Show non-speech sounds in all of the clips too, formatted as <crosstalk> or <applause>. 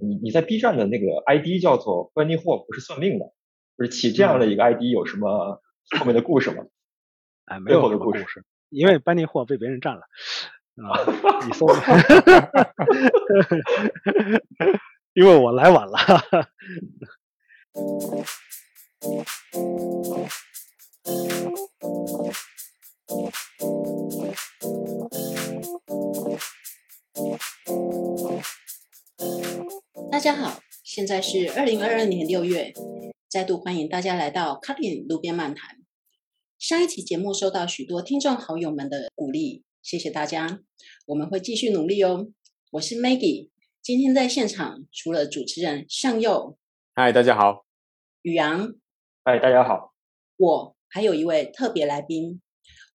你你在 B 站的那个 ID 叫做 Bunny 货不是算命的，就是起这样的一个 ID 有什么后面的故事吗？哎，没有的故事，因为班尼货被别人占了啊！你搜，<laughs> 因为我来晚了。大家好，现在是二零二二年六月，再度欢迎大家来到 Cutting 路边漫谈。上一期节目受到许多听众好友们的鼓励，谢谢大家，我们会继续努力哦。我是 Maggie，今天在现场除了主持人向右，嗨，大家好；宇阳，嗨，大家好；我还有一位特别来宾。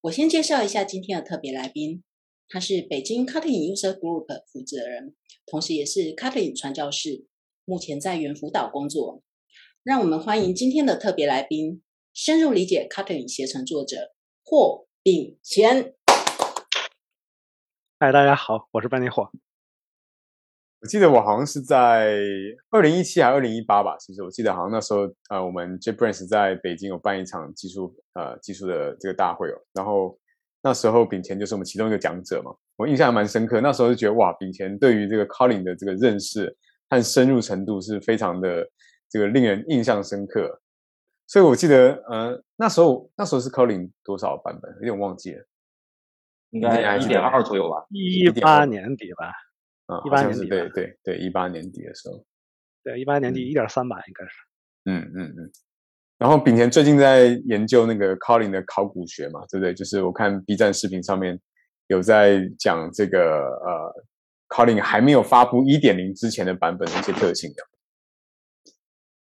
我先介绍一下今天的特别来宾，他是北京 Cutting User Group 负责人，同时也是 Cutting 传教士，目前在猿辅导工作。让我们欢迎今天的特别来宾。深入理解 Cutting 携程作者霍炳乾。嗨，大家好，我是班尼霍。我记得我好像是在二零一七还是二零一八吧。其实我记得好像那时候呃，我们 JetBrains 在北京有办一场技术呃技术的这个大会哦。然后那时候炳乾就是我们其中一个讲者嘛。我印象还蛮深刻。那时候就觉得哇，炳乾对于这个 Calling 的这个认识和深入程度是非常的这个令人印象深刻。所以我记得，呃，那时候那时候是 Calling 多少版本？有点忘记了，应该一点二左右吧。一八年底吧，啊，一八年底，对对对，一八年底的时候，对，一八年底一点三吧，应该是。嗯嗯嗯。然后炳田最近在研究那个 Calling 的考古学嘛，对不对？就是我看 B 站视频上面有在讲这个呃，Calling 还没有发布一点零之前的版本的一些特性的。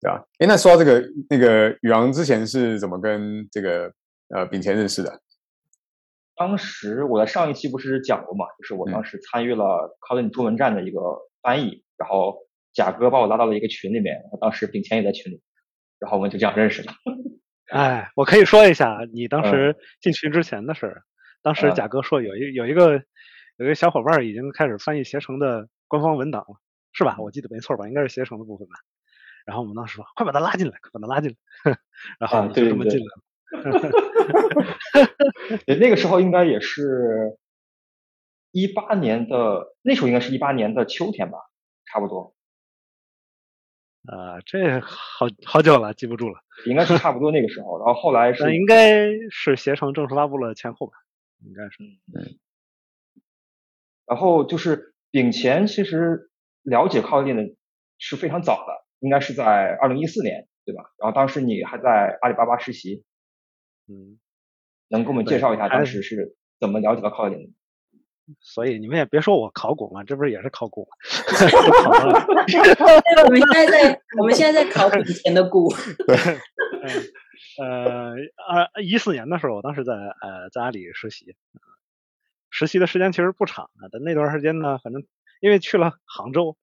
对吧，哎，那说到这个，那个宇昂之前是怎么跟这个呃丙乾认识的？当时我在上一期不是讲过嘛，就是我当时参与了 Colin 中文站的一个翻译，然后贾哥把我拉到了一个群里面，当时丙乾也在群里，然后我们就这样认识的。哎，我可以说一下你当时进群之前的事儿。当时贾哥说有一有一个有一个小伙伴已经开始翻译携程的官方文档了，是吧？我记得没错吧？应该是携程的部分吧。然后我们当时说：“快把他拉进来，快把他拉进来。<laughs> ”然后就这么进来了。<laughs> 那个时候应该也是一八年的，那时候应该是一八年的秋天吧，差不多。啊，这好好久了，记不住了。应该是差不多那个时候，然后后来是应该是携程正式发布了前后吧，应该是。嗯。然后就是丙乾，其实了解靠链的是非常早的。应该是在二零一四年，对吧？然后当时你还在阿里巴巴实习，嗯，能给我们介绍一下当时是怎么了解到靠点的？所以你们也别说我考古嘛，这不是也是考古吗？<laughs> 我们现在在我们现在在考古以前的古。<laughs> 对，呃，二一四年的时候，我当时在呃在阿里实习，实习的时间其实不长啊，但那段时间呢，反正因为去了杭州。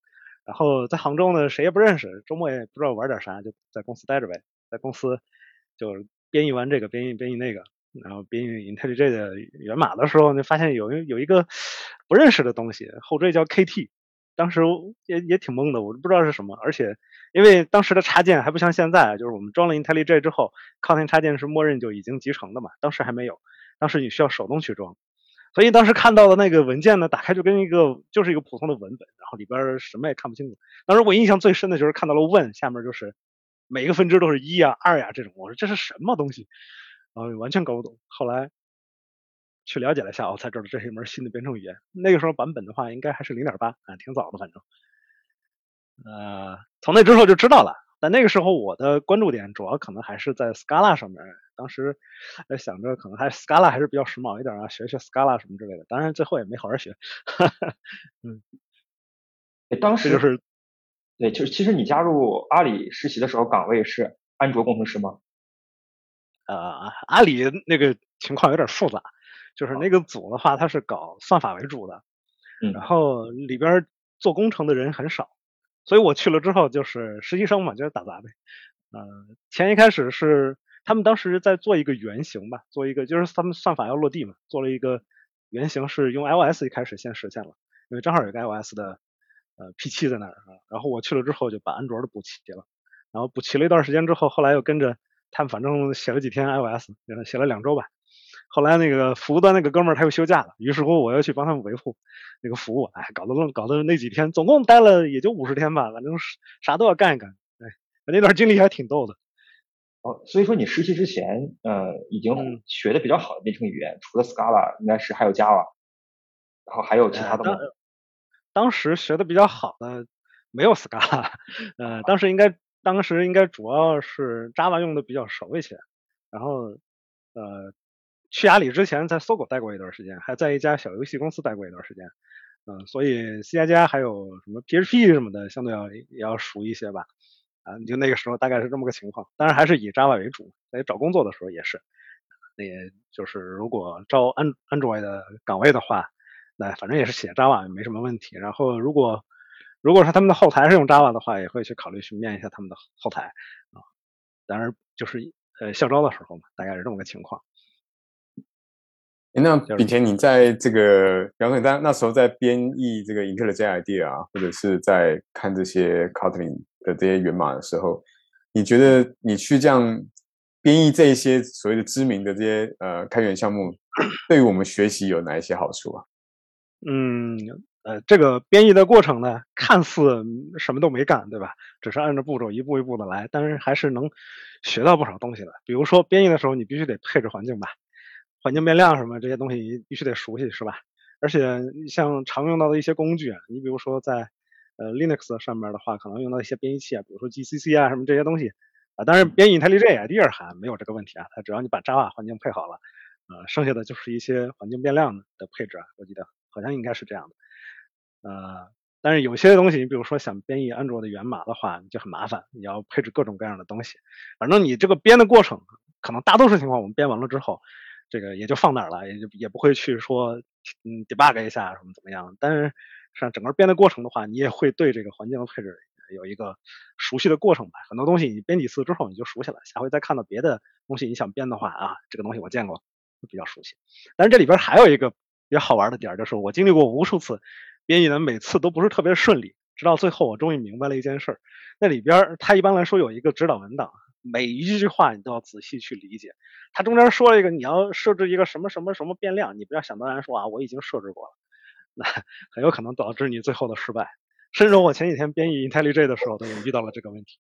然后在杭州呢，谁也不认识，周末也不知道玩点啥，就在公司待着呗。在公司就编译完这个，编译编译那个，然后编译 IntelliJ 的源码的时候，就发现有有一个不认识的东西，后缀叫 KT。当时也也挺懵的，我都不知道是什么。而且因为当时的插件还不像现在，就是我们装了 IntelliJ 之后，Kotlin 插件是默认就已经集成的嘛。当时还没有，当时你需要手动去装。所以当时看到的那个文件呢，打开就跟一个就是一个普通的文本，然后里边什么也看不清楚。当时我印象最深的就是看到了问下面就是每一个分支都是一呀、二呀这种，我说这是什么东西？然后完全搞不懂。后来去了解了一下，我才知道这是一门新的编程语言。那个时候版本的话应该还是零点八啊，挺早的，反正。呃，从那之后就知道了。但那个时候我的关注点主要可能还是在 Scala 上面，当时在想着可能还 Scala 还是比较时髦一点啊，学学 Scala 什么之类的。当然最后也没好好学。<laughs> 嗯，当时就是对，就是其实你加入阿里实习的时候，岗位是安卓工程师吗？呃，阿里那个情况有点复杂，就是那个组的话，它是搞算法为主的，然后里边做工程的人很少。所以我去了之后就是实习生嘛，就是打杂呗。嗯，前一开始是他们当时在做一个原型吧，做一个就是他们算法要落地嘛，做了一个原型是用 iOS 一开始先实现了，因为正好有个 iOS 的呃 P7 在那儿，然后我去了之后就把安卓的补齐了，然后补齐了一段时间之后，后来又跟着他们，反正写了几天 iOS，写了两周吧。后来那个服务端那个哥们儿他又休假了，于是乎我又去帮他们维护那个服务，哎，搞得搞得那几天总共待了也就五十天吧，反正啥都要干一干，哎，那段经历还挺逗的。哦，所以说你实习之前，呃，已经学的比较好的编程语言，除了 Scala，应该是还有 Java，然后还有其他的吗？当时学的比较好的没有 Scala，<laughs> 呃，当时应该当时应该主要是 Java 用的比较熟一些，然后呃。去阿里之前在搜狗待过一段时间，还在一家小游戏公司待过一段时间，嗯，所以 C 加加还有什么 PHP 什么的，相对要也要熟一些吧，啊，就那个时候大概是这么个情况，当然还是以 Java 为主，在找工作的时候也是，那也就是如果招安安卓的岗位的话，那反正也是写 Java 没什么问题，然后如果如果说他们的后台是用 Java 的话，也会去考虑去面一下他们的后台，啊，当然就是呃校招的时候嘛，大概是这么个情况。那比田，你在这个，比方说你在那时候在编译这个 IntelliJ IDEA 啊，或者是在看这些 Kotlin 的这些源码的时候，你觉得你去这样编译这一些所谓的知名的这些呃开源项目，对于我们学习有哪一些好处啊？嗯，呃，这个编译的过程呢，看似什么都没干，对吧？只是按照步骤一步一步的来，但是还是能学到不少东西的。比如说编译的时候，你必须得配置环境吧。环境变量什么这些东西你必须得熟悉是吧？而且像常用到的一些工具啊，你比如说在呃 Linux 上面的话，可能用到一些编译器啊，比如说 GCC 啊什么这些东西啊。当然编译 IntelliJ IDEA 还没有这个问题啊，它只要你把 Java 环境配好了，呃，剩下的就是一些环境变量的配置啊。我记得好像应该是这样的。呃，但是有些东西，你比如说想编译安卓的源码的话，就很麻烦，你要配置各种各样的东西。反正你这个编的过程，可能大多数情况我们编完了之后。这个也就放那儿了，也就也不会去说，嗯，debug 一下什么怎么样。但是像整个编的过程的话，你也会对这个环境的配置有一个熟悉的过程吧。很多东西你编几次之后你就熟悉了，下回再看到别的东西你想编的话啊，这个东西我见过，比较熟悉。但是这里边还有一个比较好玩的点，就是我经历过无数次编译的，每次都不是特别顺利，直到最后我终于明白了一件事儿。那里边它一般来说有一个指导文档。每一句话你都要仔细去理解，它中间说了一个你要设置一个什么什么什么变量，你不要想当然说啊我已经设置过了，那 <laughs> 很有可能导致你最后的失败。甚至我前几天编译 IntelliJ 的时候都遇到了这个问题，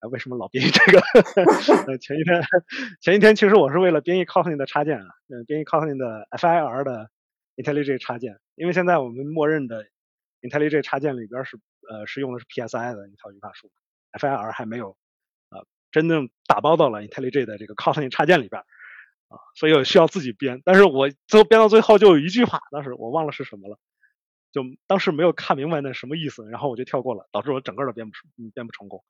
啊为什么老编译这个？<laughs> 前一天前一天其实我是为了编译 Kotlin 的插件啊，嗯编译 Kotlin 的 FIR 的 IntelliJ 插件，因为现在我们默认的 IntelliJ 插件里边是呃是用的是 PSI 的一套语法树，FIR 还没有。真正打包到了 IntelliJ 的这个 Kotlin 插件里边啊，所以我需要自己编。但是我最后编到最后就有一句话，当时我忘了是什么了，就当时没有看明白那什么意思，然后我就跳过了，导致我整个都编不出，编不成功。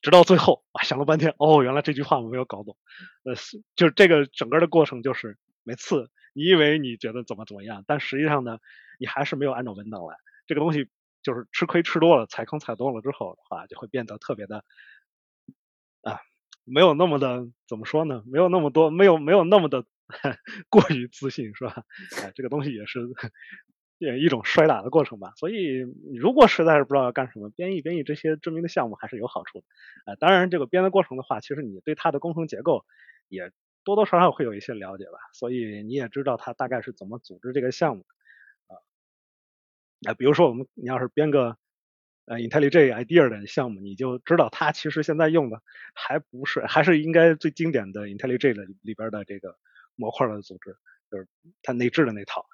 直到最后啊，想了半天，哦，原来这句话我没有搞懂。呃，就是这个整个的过程，就是每次你以为你觉得怎么怎么样，但实际上呢，你还是没有按照文档来。这个东西就是吃亏吃多了，踩坑踩多了之后的话，就会变得特别的。啊，没有那么的怎么说呢？没有那么多，没有没有那么的 <laughs> 过于自信，是吧？哎，这个东西也是也一种摔打的过程吧。所以，如果实在是不知道要干什么，编译编译这些知名的项目还是有好处的。啊，当然，这个编的过程的话，其实你对它的工程结构也多多少少会有一些了解吧。所以你也知道它大概是怎么组织这个项目啊。啊，比如说我们你要是编个。呃，IntelliJ IDEA 的项目，你就知道它其实现在用的还不是，还是应该最经典的 IntelliJ 的里边的这个模块的组织，就是它内置的那套。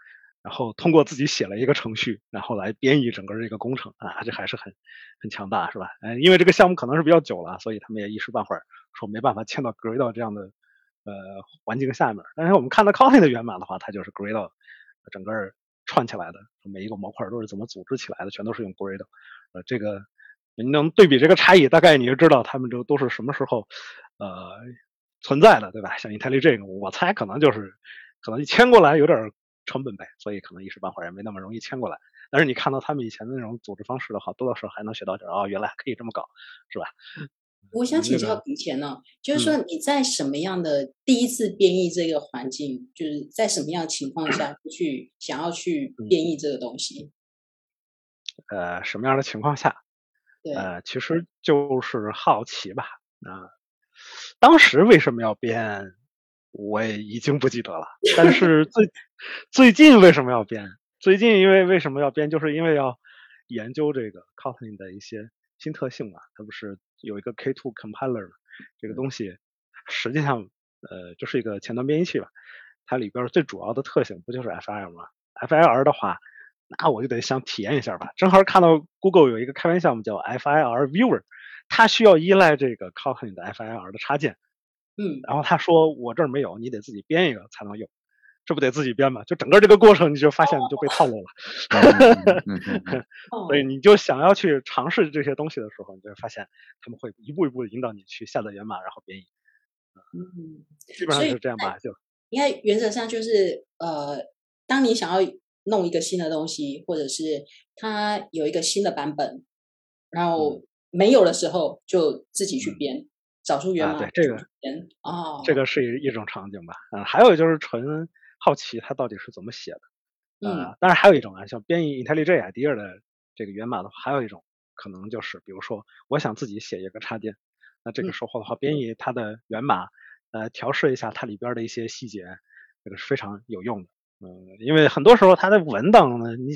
然后通过自己写了一个程序，然后来编译整个这个工程啊，这还是很很强大，是吧？哎，因为这个项目可能是比较久了，所以他们也一时半会儿说没办法迁到 Gradle 这样的呃环境下面。但是我们看到 c o t l i n 的源码的话，它就是 Gradle 整个。串起来的每一个模块都是怎么组织起来的，全都是用 grad。呃，这个你能对比这个差异，大概你就知道他们这都是什么时候呃存在的，对吧？像 IntelliJ，我猜可能就是可能迁过来有点成本呗，所以可能一时半会儿也没那么容易迁过来。但是你看到他们以前的那种组织方式的话，多多少少还能学到点哦，原来可以这么搞，是吧？我想请教平前呢，就是说你在什么样的第一次编译这个环境，就是在什么样的情况下 <clears throat> 去想要去编译这个东西？呃什么样的情况下？对，呃，其实就是好奇吧。啊，当时为什么要编，我也已经不记得了。但是最最近为什么要编？最近因为为什么要编，就是因为要研究这个 Kotlin 的一些新特性嘛。它不是有一个 K2 compiler 这个东西，实际上呃就是一个前端编译器吧。它里边最主要的特性不就是 FIR 吗？FIR 的话。那我就得想体验一下吧。正好看到 Google 有一个开源项目叫 FIR Viewer，它需要依赖这个 Kotlin 的 FIR 的插件。嗯，然后他说我这儿没有，你得自己编一个才能用。这不得自己编吗？就整个这个过程，你就发现你就被套路了。<laughs> 所以你就想要去尝试这些东西的时候，你就会发现他们会一步一步引导你去下载源码，然后编译。嗯，基本上是这样吧。就应该原则上就是呃，当你想要。弄一个新的东西，或者是它有一个新的版本，然后没有的时候就自己去编，找出源码。对这个编哦，这个是一种场景吧。嗯，还有就是纯好奇它到底是怎么写的。嗯，当然还有一种啊，像编译 IntelliJ IDEA 的这个源码的话，还有一种可能就是，比如说我想自己写一个插件，那这个时候的话，编译它的源码，呃，调试一下它里边的一些细节，这个是非常有用的。嗯，因为很多时候它的文档呢，你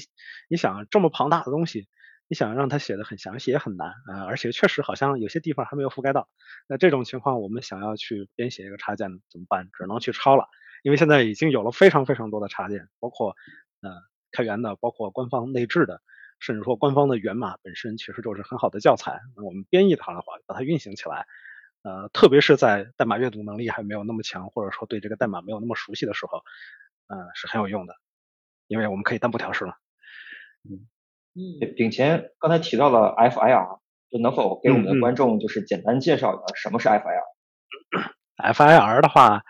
你想这么庞大的东西，你想让它写的很详细也很难啊，而且确实好像有些地方还没有覆盖到。那这种情况，我们想要去编写一个插件怎么办？只能去抄了，因为现在已经有了非常非常多的插件，包括呃开源的，包括官方内置的，甚至说官方的源码本身其实就是很好的教材。那我们编译它的话，把它运行起来，呃，特别是在代码阅读能力还没有那么强，或者说对这个代码没有那么熟悉的时候。嗯，是很有用的，因为我们可以单步调试了。嗯嗯，丙前刚才提到了 FIR，就能否给我们的观众就是简单介绍一下什么是 FIR？FIR 的话，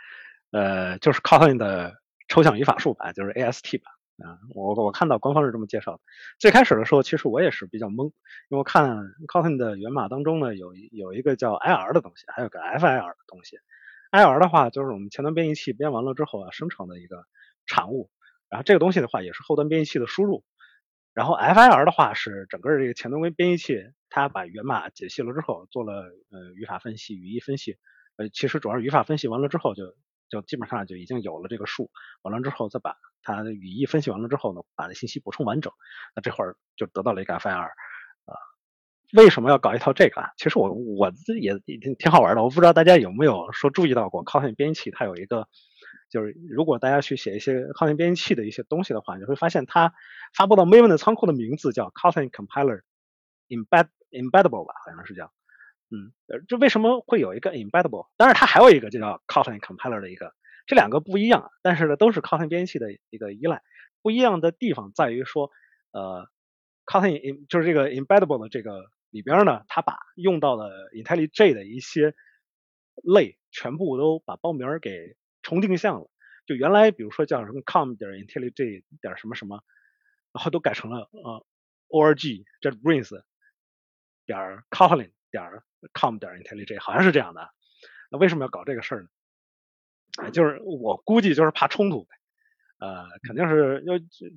呃，就是 Kotlin 的抽象语法树吧，就是 AST 吧。啊，我我看到官方是这么介绍的。最开始的时候，其实我也是比较懵，因为我看 Kotlin 的源码当中呢，有有一个叫 IR 的东西，还有个 FIR 的东西。IR 的话，就是我们前端编译器编完了之后啊，生成的一个。产物，然后这个东西的话也是后端编译器的输入，然后 FIR 的话是整个这个前端编译器，它把源码解析了之后，做了呃语法分析、语义分析，呃其实主要是语法分析完了之后，就就基本上就已经有了这个数，完了之后再把它的语义分析完了之后呢，把那信息补充完整，那这会儿就得到了一个 FIR。为什么要搞一套这个啊？其实我我自己也挺挺好玩的，我不知道大家有没有说注意到过，Kotlin 编译器它有一个。就是如果大家去写一些 Kotlin 编译器的一些东西的话，你会发现它发布到 Maven 的仓库的名字叫 Kotlin Compiler Embed Embeddable 吧，好像是叫，嗯，这为什么会有一个 Embeddable？当然它还有一个就叫 Kotlin Compiler 的一个，这两个不一样，但是呢都是 Kotlin 编译器的一个依赖。不一样的地方在于说，呃，Kotlin 就是这个 Embeddable 的这个里边呢，它把用到的 IntelliJ 的一些类全部都把包名给。重定向了，就原来比如说叫什么 com 点 IntelliJ 点什么什么，然后都改成了呃 org JetBrains 点 Kotlin 点 com 点 IntelliJ，好像是这样的。那为什么要搞这个事儿呢？就是我估计就是怕冲突呗。呃，肯定是要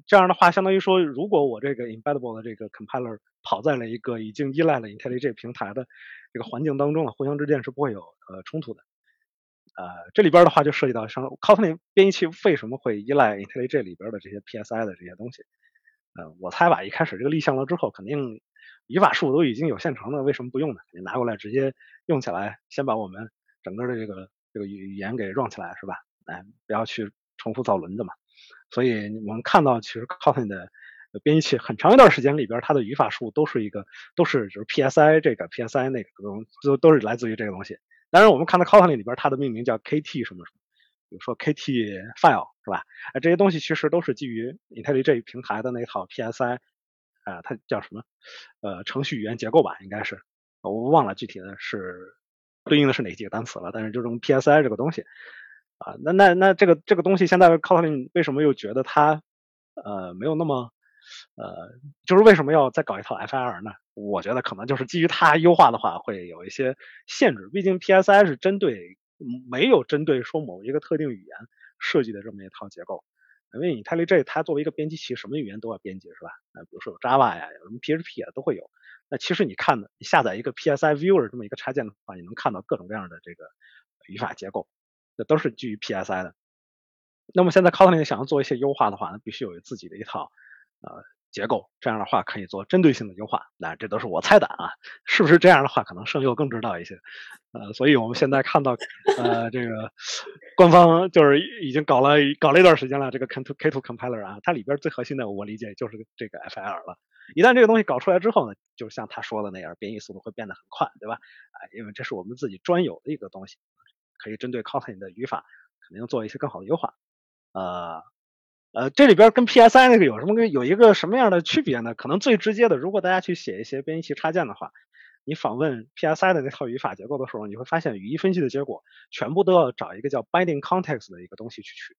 这样的话，相当于说，如果我这个 embeddable 的这个 compiler 跑在了一个已经依赖了 IntelliJ 平台的这个环境当中了，互相之间是不会有呃冲突的。呃，这里边的话就涉及到像 Kotlin 编译器为什么会依赖 IntelliJ 里边的这些 PSI 的这些东西？我猜吧，一开始这个立项了之后，肯定语法树都已经有现成的，为什么不用呢？你拿过来直接用起来，先把我们整个的这个这个语言给 run 起来，是吧？哎，不要去重复造轮子嘛。所以我们看到，其实 Kotlin 的编译器很长一段时间里边，它的语法树都是一个都是就是 PSI 这个 PSI 那个都都是来自于这个东西。当然，我们看到 Kotlin 里边它的命名叫 KT 什么什么，比如说 KT file 是吧？哎，这些东西其实都是基于 Intelij 平台的那套 PSI，啊，它叫什么？呃，程序语言结构吧，应该是，我忘了具体的是对应的是哪几个单词了。但是就这种 PSI 这个东西，啊，那那那这个这个东西现在 Kotlin 为什么又觉得它呃没有那么呃，就是为什么要再搞一套 FIR 呢？我觉得可能就是基于它优化的话，会有一些限制。毕竟 PSI 是针对没有针对说某一个特定语言设计的这么一套结构。因为 IntelliJ 它作为一个编辑器，什么语言都要编辑是吧？啊，比如说有 Java 呀，有什么 PHP 啊都会有。那其实你看的，你下载一个 PSI Viewer 这么一个插件的话，你能看到各种各样的这个语法结构，那都是基于 PSI 的。那么现在 Kotlin 想要做一些优化的话，那必须有自己的一套呃结构，这样的话可以做针对性的优化。那这都是我猜的啊，是不是这样的话，可能胜佑更知道一些。呃，所以我们现在看到呃这个官方就是已经搞了搞了一段时间了，这个 K2 K2 Compiler 啊，它里边最核心的我理解就是这个 FIR 了。一旦这个东西搞出来之后呢，就像他说的那样，编译速度会变得很快，对吧？啊，因为这是我们自己专有的一个东西，可以针对 Kotlin 的语法肯定做一些更好的优化。呃呃，这里边跟 PSI 那个有什么有一个什么样的区别呢？可能最直接的，如果大家去写一些编译器插件的话，你访问 PSI 的那套语法结构的时候，你会发现语义分析的结果全部都要找一个叫 binding context 的一个东西去取。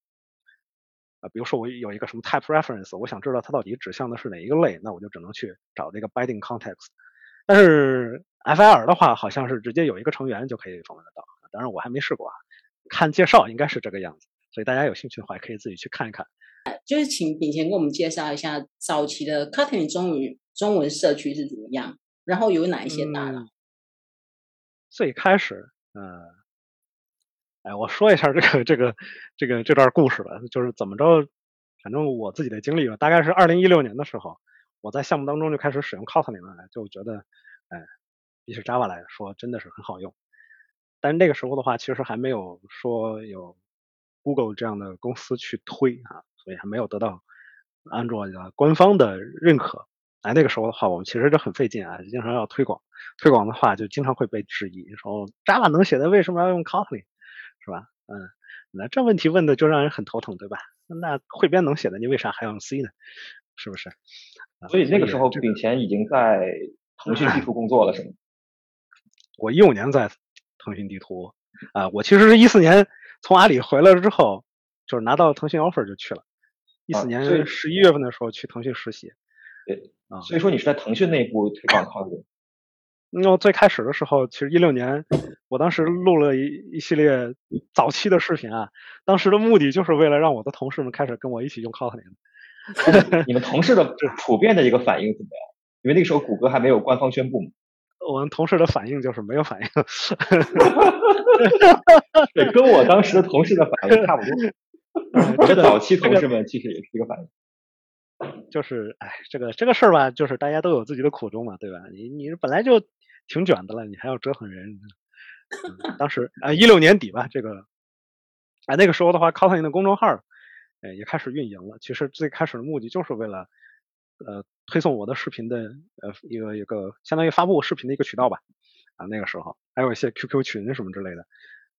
啊，比如说我有一个什么 type reference，我想知道它到底指向的是哪一个类，那我就只能去找这个 binding context。但是 FIR 的话，好像是直接有一个成员就可以访问得到。当然我还没试过啊，看介绍应该是这个样子。所以大家有兴趣的话，可以自己去看一看。就是请炳贤给我们介绍一下早期的 Kotlin 中文中文社区是怎么样，然后有哪一些大佬。最开始，呃，哎，我说一下这个这个这个这段故事吧，就是怎么着，反正我自己的经历吧，大概是二零一六年的时候，我在项目当中就开始使用 Kotlin 了，就觉得，哎，比起 Java 来说，真的是很好用。但那个时候的话，其实还没有说有。Google 这样的公司去推啊，所以还没有得到安卓的官方的认可。哎，那个时候的话，我们其实就很费劲啊，经常要推广。推广的话，就经常会被质疑，说 Java 能写的为什么要用 Kotlin，是吧？嗯，那这问题问的就让人很头疼，对吧？那汇编能写的，你为啥还要用 C 呢？是不是？所以那个时候，炳前已经在腾讯地图工作了，是吗？<laughs> 我一五年在腾讯地图啊，我其实是一四年。从阿里回来了之后，就是拿到腾讯 offer 就去了。一四年十一月份的时候去腾讯实习。对啊，所以说你是在腾讯内部推广 Kotlin。那最开始的时候，其实一六年，我当时录了一一系列早期的视频啊，当时的目的就是为了让我的同事们开始跟我一起用 Kotlin。<laughs> 你们同事的 <laughs> 普遍的一个反应怎么样？因为那个时候谷歌还没有官方宣布嘛。我们同事的反应就是没有反应。<laughs> 对，跟我当时的同事的反应差不多。这早期同事们其实也是一个反应。就是，哎，这个这个事儿吧，就是大家都有自己的苦衷嘛，对吧？你你本来就挺卷的了，你还要折腾人。当时啊，一六年底吧，这个，哎，那个时候的话，Kotlin 的公众号，哎，也开始运营了。其实最开始的目的就是为了，呃，推送我的视频的，呃，一个一个相当于发布视频的一个渠道吧。啊，那个时候还有一些 QQ 群什么之类的，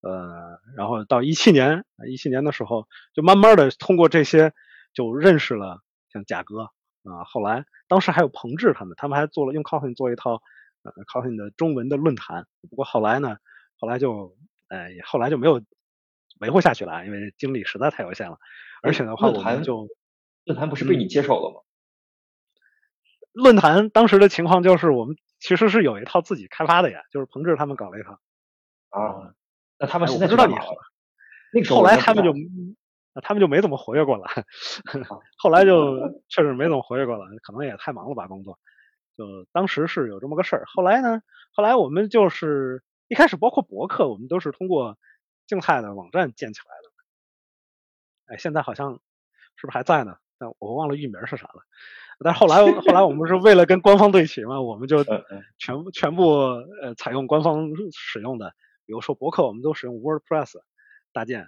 呃，然后到一七年，一七年的时候，就慢慢的通过这些就认识了像贾哥啊，后来当时还有彭志他们，他们还做了用 Kotlin 做一套呃 Kotlin 的中文的论坛，不过后来呢，后来就呃后来就没有维护下去了，因为精力实在太有限了，而且的话我们就论坛不是被你接手了吗？论坛当时的情况就是我们。其实是有一套自己开发的呀，就是彭志他们搞了一套。啊，那他们现在知道你那后来他们就，他们就没怎么活跃过了。<laughs> 后来就 <laughs> 确实没怎么活跃过了，可能也太忙了吧工作。就当时是有这么个事儿。后来呢，后来我们就是一开始包括博客，我们都是通过静态的网站建起来的。哎，现在好像是不是还在呢？但我忘了域名是啥了。但后来，后来我们是为了跟官方对齐嘛，我们就 <laughs> 全部全部呃采用官方使用的，比如说博客，我们都使用 WordPress 搭建。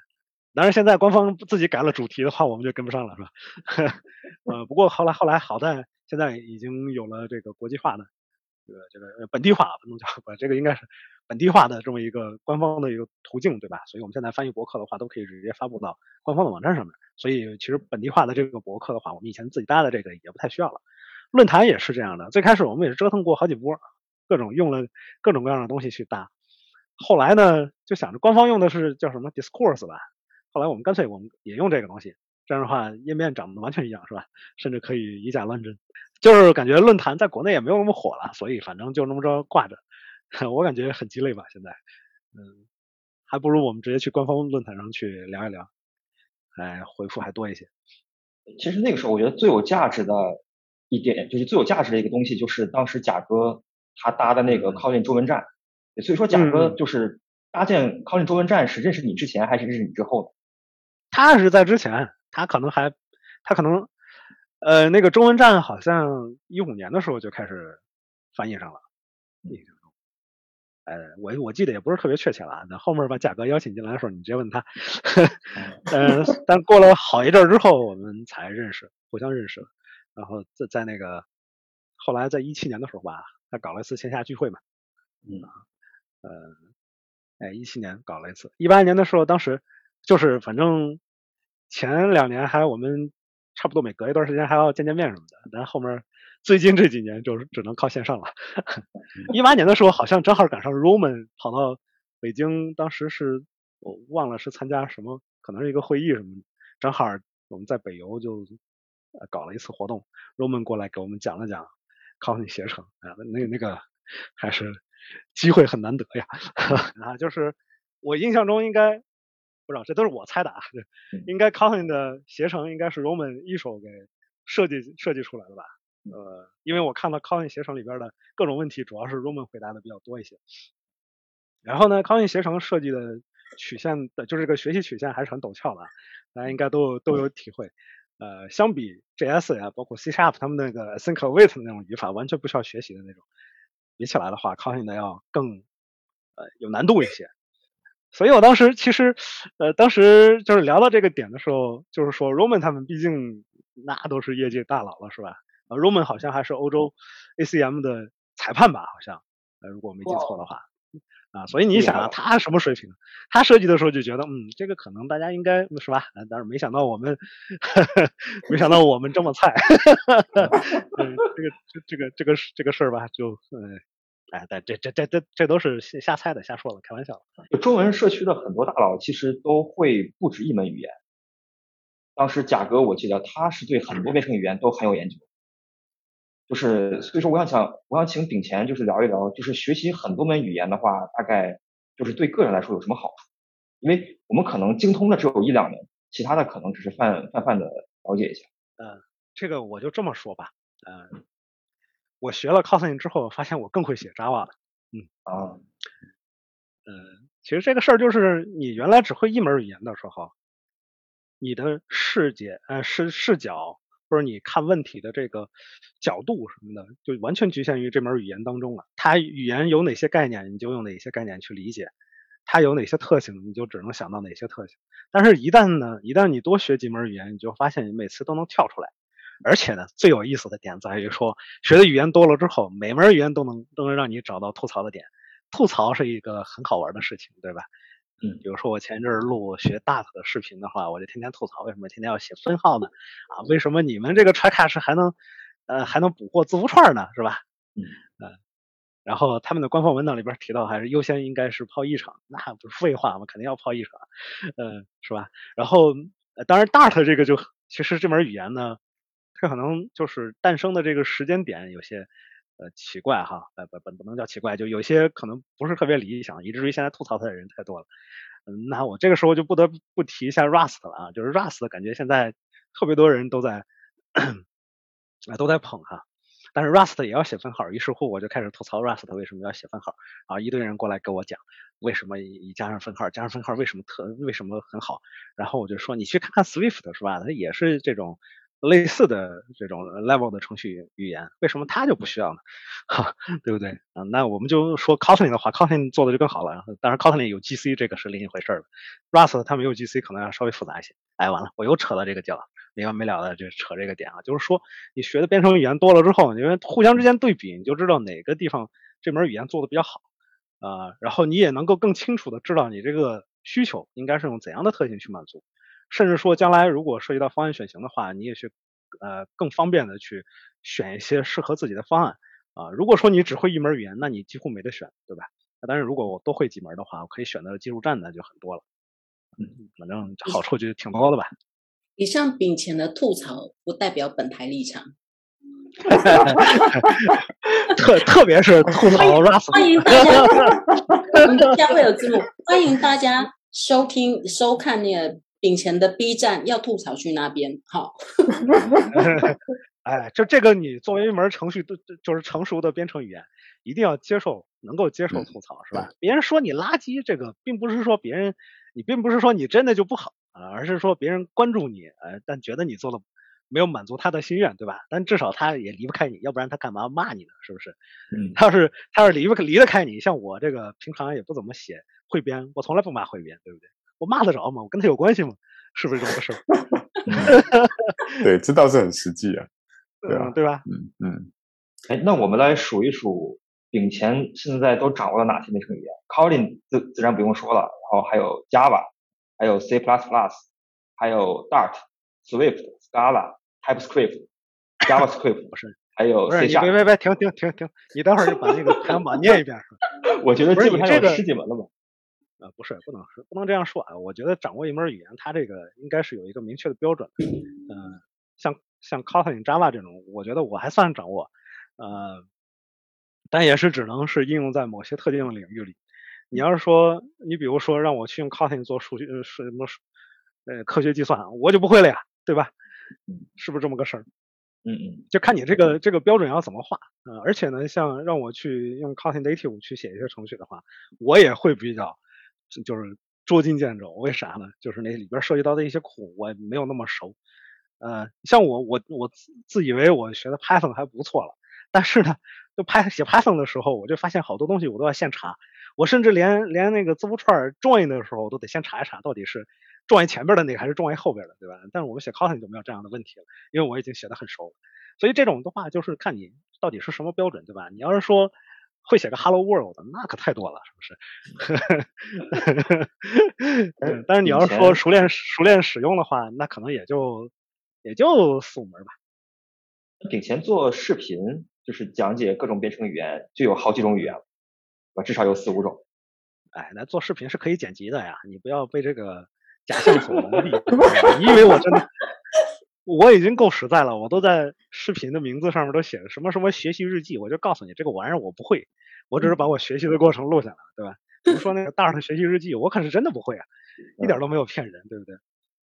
当然，现在官方自己改了主题的话，我们就跟不上了，是吧？<laughs> 呃，不过后来后来好在现在已经有了这个国际化的。这个这个本地化不能叫不，这个应该是本地化的这么一个官方的一个途径，对吧？所以我们现在翻译博客的话，都可以直接发布到官方的网站上面。所以其实本地化的这个博客的话，我们以前自己搭的这个也不太需要了。论坛也是这样的，最开始我们也是折腾过好几波，各种用了各种各样的东西去搭。后来呢，就想着官方用的是叫什么 Discourse 吧，后来我们干脆我们也用这个东西，这样的话页面长得完全一样，是吧？甚至可以以假乱真。就是感觉论坛在国内也没有那么火了，所以反正就那么着挂着，<laughs> 我感觉很鸡肋吧。现在，嗯，还不如我们直接去官方论坛上去聊一聊，哎，回复还多一些。其实那个时候我觉得最有价值的一点，就是最有价值的一个东西，就是当时贾哥他搭的那个 Kotlin 中文站。所以说，贾哥就是搭建 Kotlin 中文站是认识你之前还是认识你之后的？他是在之前，他可能还他可能呃那个中文站好像一五年的时候就开始翻译上了。呃，我我记得也不是特别确切了。那后面把贾哥邀请进来的时候，你直接问他。嗯，<laughs> 但过了好一阵之后，我们才认识，互相认识了。然后在在那个后来在一七年的时候吧，他搞了一次线下聚会嘛。嗯。呃，哎，一七年搞了一次，一八年的时候，当时就是反正前两年还我们差不多每隔一段时间还要见见面什么的，但后面。最近这几年就是只能靠线上了。<laughs> 一八年的时候，好像正好赶上 Roman 跑到北京，当时是我忘了是参加什么，可能是一个会议什么，正好我们在北邮就搞了一次活动，Roman 过来给我们讲了讲 Kotlin 携程啊，那那个还是机会很难得呀。<laughs> 啊，就是我印象中应该不知道，这都是我猜的啊，应该 Kotlin 的携程应该是 Roman 一手给设计设计出来的吧。呃，因为我看到 Kotlin 携程里边的各种问题，主要是 Roman 回答的比较多一些。然后呢，Kotlin 携程设计的曲线的，就是这个学习曲线还是很陡峭的，大家应该都都有体会。呃，相比 JS 呀，包括 C Sharp 他们那个 think await 的那种语法，完全不需要学习的那种，比起来的话，Kotlin 的要更呃有难度一些。所以我当时其实呃，当时就是聊到这个点的时候，就是说 Roman 他们毕竟那都是业界大佬了，是吧？Roman 好像还是欧洲 ACM 的裁判吧？好像，呃，如果我没记错的话，啊，所以你想啊，他什么水平？他设计的时候就觉得，嗯，这个可能大家应该是吧？但是没想到我们，<laughs> 没想到我们这么菜，<laughs> 嗯，这个这这个这个这个事儿吧，就，嗯，哎，但这这这这这都是瞎猜的，瞎说的，开玩笑。中文社区的很多大佬其实都会不止一门语言。当时贾哥，我记得他是对很多 <laughs> 编程语言都很有研究。就是，所以说我想想，我想请顶前就是聊一聊，就是学习很多门语言的话，大概就是对个人来说有什么好处？因为我们可能精通的只有一两门，其他的可能只是泛泛泛的了解一下。嗯，这个我就这么说吧。嗯，我学了 Kotlin 之后，发现我更会写 Java 了。嗯啊，嗯，其实这个事儿就是你原来只会一门语言的时候，你的视界呃视视角。或者你看问题的这个角度什么的，就完全局限于这门语言当中了。它语言有哪些概念，你就用哪些概念去理解；它有哪些特性，你就只能想到哪些特性。但是，一旦呢，一旦你多学几门语言，你就发现你每次都能跳出来。而且呢，最有意思的点在于说，学的语言多了之后，每门语言都能都能让你找到吐槽的点。吐槽是一个很好玩的事情，对吧？嗯，比如说我前一阵录学 Dart 的视频的话，我就天天吐槽为什么天天要写分号呢？啊，为什么你们这个 try catch 还能呃还能捕获字符串呢？是吧？嗯然后他们的官方文档里边提到还是优先应该是抛一场，那不是废话吗？肯定要抛一场，嗯，是吧？然后当然 Dart 这个就其实这门语言呢，它可能就是诞生的这个时间点有些。呃，奇怪哈，呃不不不能叫奇怪，就有些可能不是特别理想，以至于现在吐槽他的人太多了。嗯，那我这个时候就不得不提一下 Rust 了啊，就是 Rust 感觉现在特别多人都在啊都在捧哈，但是 Rust 也要写分号，于是乎我就开始吐槽 Rust 为什么要写分号啊，一堆人过来给我讲为什么一加上分号，加上分号为什么特为什么很好，然后我就说你去看看 Swift 是吧，它也是这种。类似的这种 level 的程序语言，为什么它就不需要呢？<laughs> 哈，对不对啊？那我们就说 Kotlin 的话，Kotlin 做的就更好了。当然，Kotlin 有 GC 这个是另一回事了。Rust 它没有 GC，可能要稍微复杂一些。哎，完了，我又扯到这个点了，没完没了的就扯这个点啊。就是说，你学的编程语言多了之后，因为互相之间对比，你就知道哪个地方这门语言做的比较好啊。然后你也能够更清楚的知道你这个需求应该是用怎样的特性去满足。甚至说，将来如果涉及到方案选型的话，你也去呃更方便的去选一些适合自己的方案啊。如果说你只会一门语言，那你几乎没得选，对吧？但是如果我多会几门的话，我可以选择技术站的就很多了。嗯，反正好处就挺多的吧。以上丙前的吐槽不代表本台立场。<laughs> 特特别是吐槽 Rust。欢迎大家，我们将会有字幕。欢迎大家收听收看那个。丙前的 B 站要吐槽去那边，好。<laughs> <laughs> 哎，就这个你作为一门程序都，就是成熟的编程语言，一定要接受，能够接受吐槽，是吧？别人说你垃圾，这个并不是说别人，你并不是说你真的就不好啊，而是说别人关注你，呃，但觉得你做的没有满足他的心愿，对吧？但至少他也离不开你，要不然他干嘛骂你呢？是不是？嗯，他要是他要是离不离得开你，像我这个平常也不怎么写汇编，我从来不骂汇编，对不对？我骂得着吗？我跟他有关系吗？是不是这么个事儿？<laughs> 对，这倒是很实际啊。对啊，对吧？嗯嗯，哎，那我们来数一数，丙前现在都掌握了哪些编程语言？Kotlin 自自然不用说了，然后还有 Java，还有 C++，还有 Dart、Swift、Scala、TypeScript、<laughs> JavaScript，不是，还有不是，你别别别，停停停停，你待会儿就把那个排行榜念一遍。我觉得基本上有十几门了吧？啊，不是，不能是不能这样说啊。我觉得掌握一门语言，它这个应该是有一个明确的标准。嗯，像。像 Kotlin、Java 这种，我觉得我还算掌握，呃，但也是只能是应用在某些特定的领域里。你要是说，你比如说让我去用 Kotlin 做数据是什么呃科学计算，我就不会了呀，对吧？是不是这么个事儿？嗯嗯，就看你这个这个标准要怎么画呃。而且呢，像让我去用 Kotlin Native 去写一些程序的话，我也会比较就是捉襟见肘。为啥呢？就是那里边涉及到的一些库，我没有那么熟。呃，像我我我自自以为我学的 Python 还不错了，但是呢，就拍写 Python 的时候，我就发现好多东西我都要现查，我甚至连连那个字符串 join 的时候，我都得先查一查，到底是 join 前边的那个还是 join 后边的，对吧？但是我们写 Kotlin 就没有这样的问题了，因为我已经写的很熟了。所以这种的话，就是看你到底是什么标准，对吧？你要是说会写个 Hello World，那可太多了，是不是？<laughs> 但是你要是说熟练熟练使用的话，那可能也就。也就四五门吧。顶前做视频，就是讲解各种编程语言，就有好几种语言，吧？至少有四五种。哎，那做视频是可以剪辑的呀，你不要被这个假象所蒙蔽。<laughs> 你以为我真的？我已经够实在了，我都在视频的名字上面都写着什么什么学习日记，我就告诉你这个玩意儿我不会，我只是把我学习的过程录下来，对吧？比如说那个大二的学习日记，我可是真的不会啊，一点都没有骗人，对不对？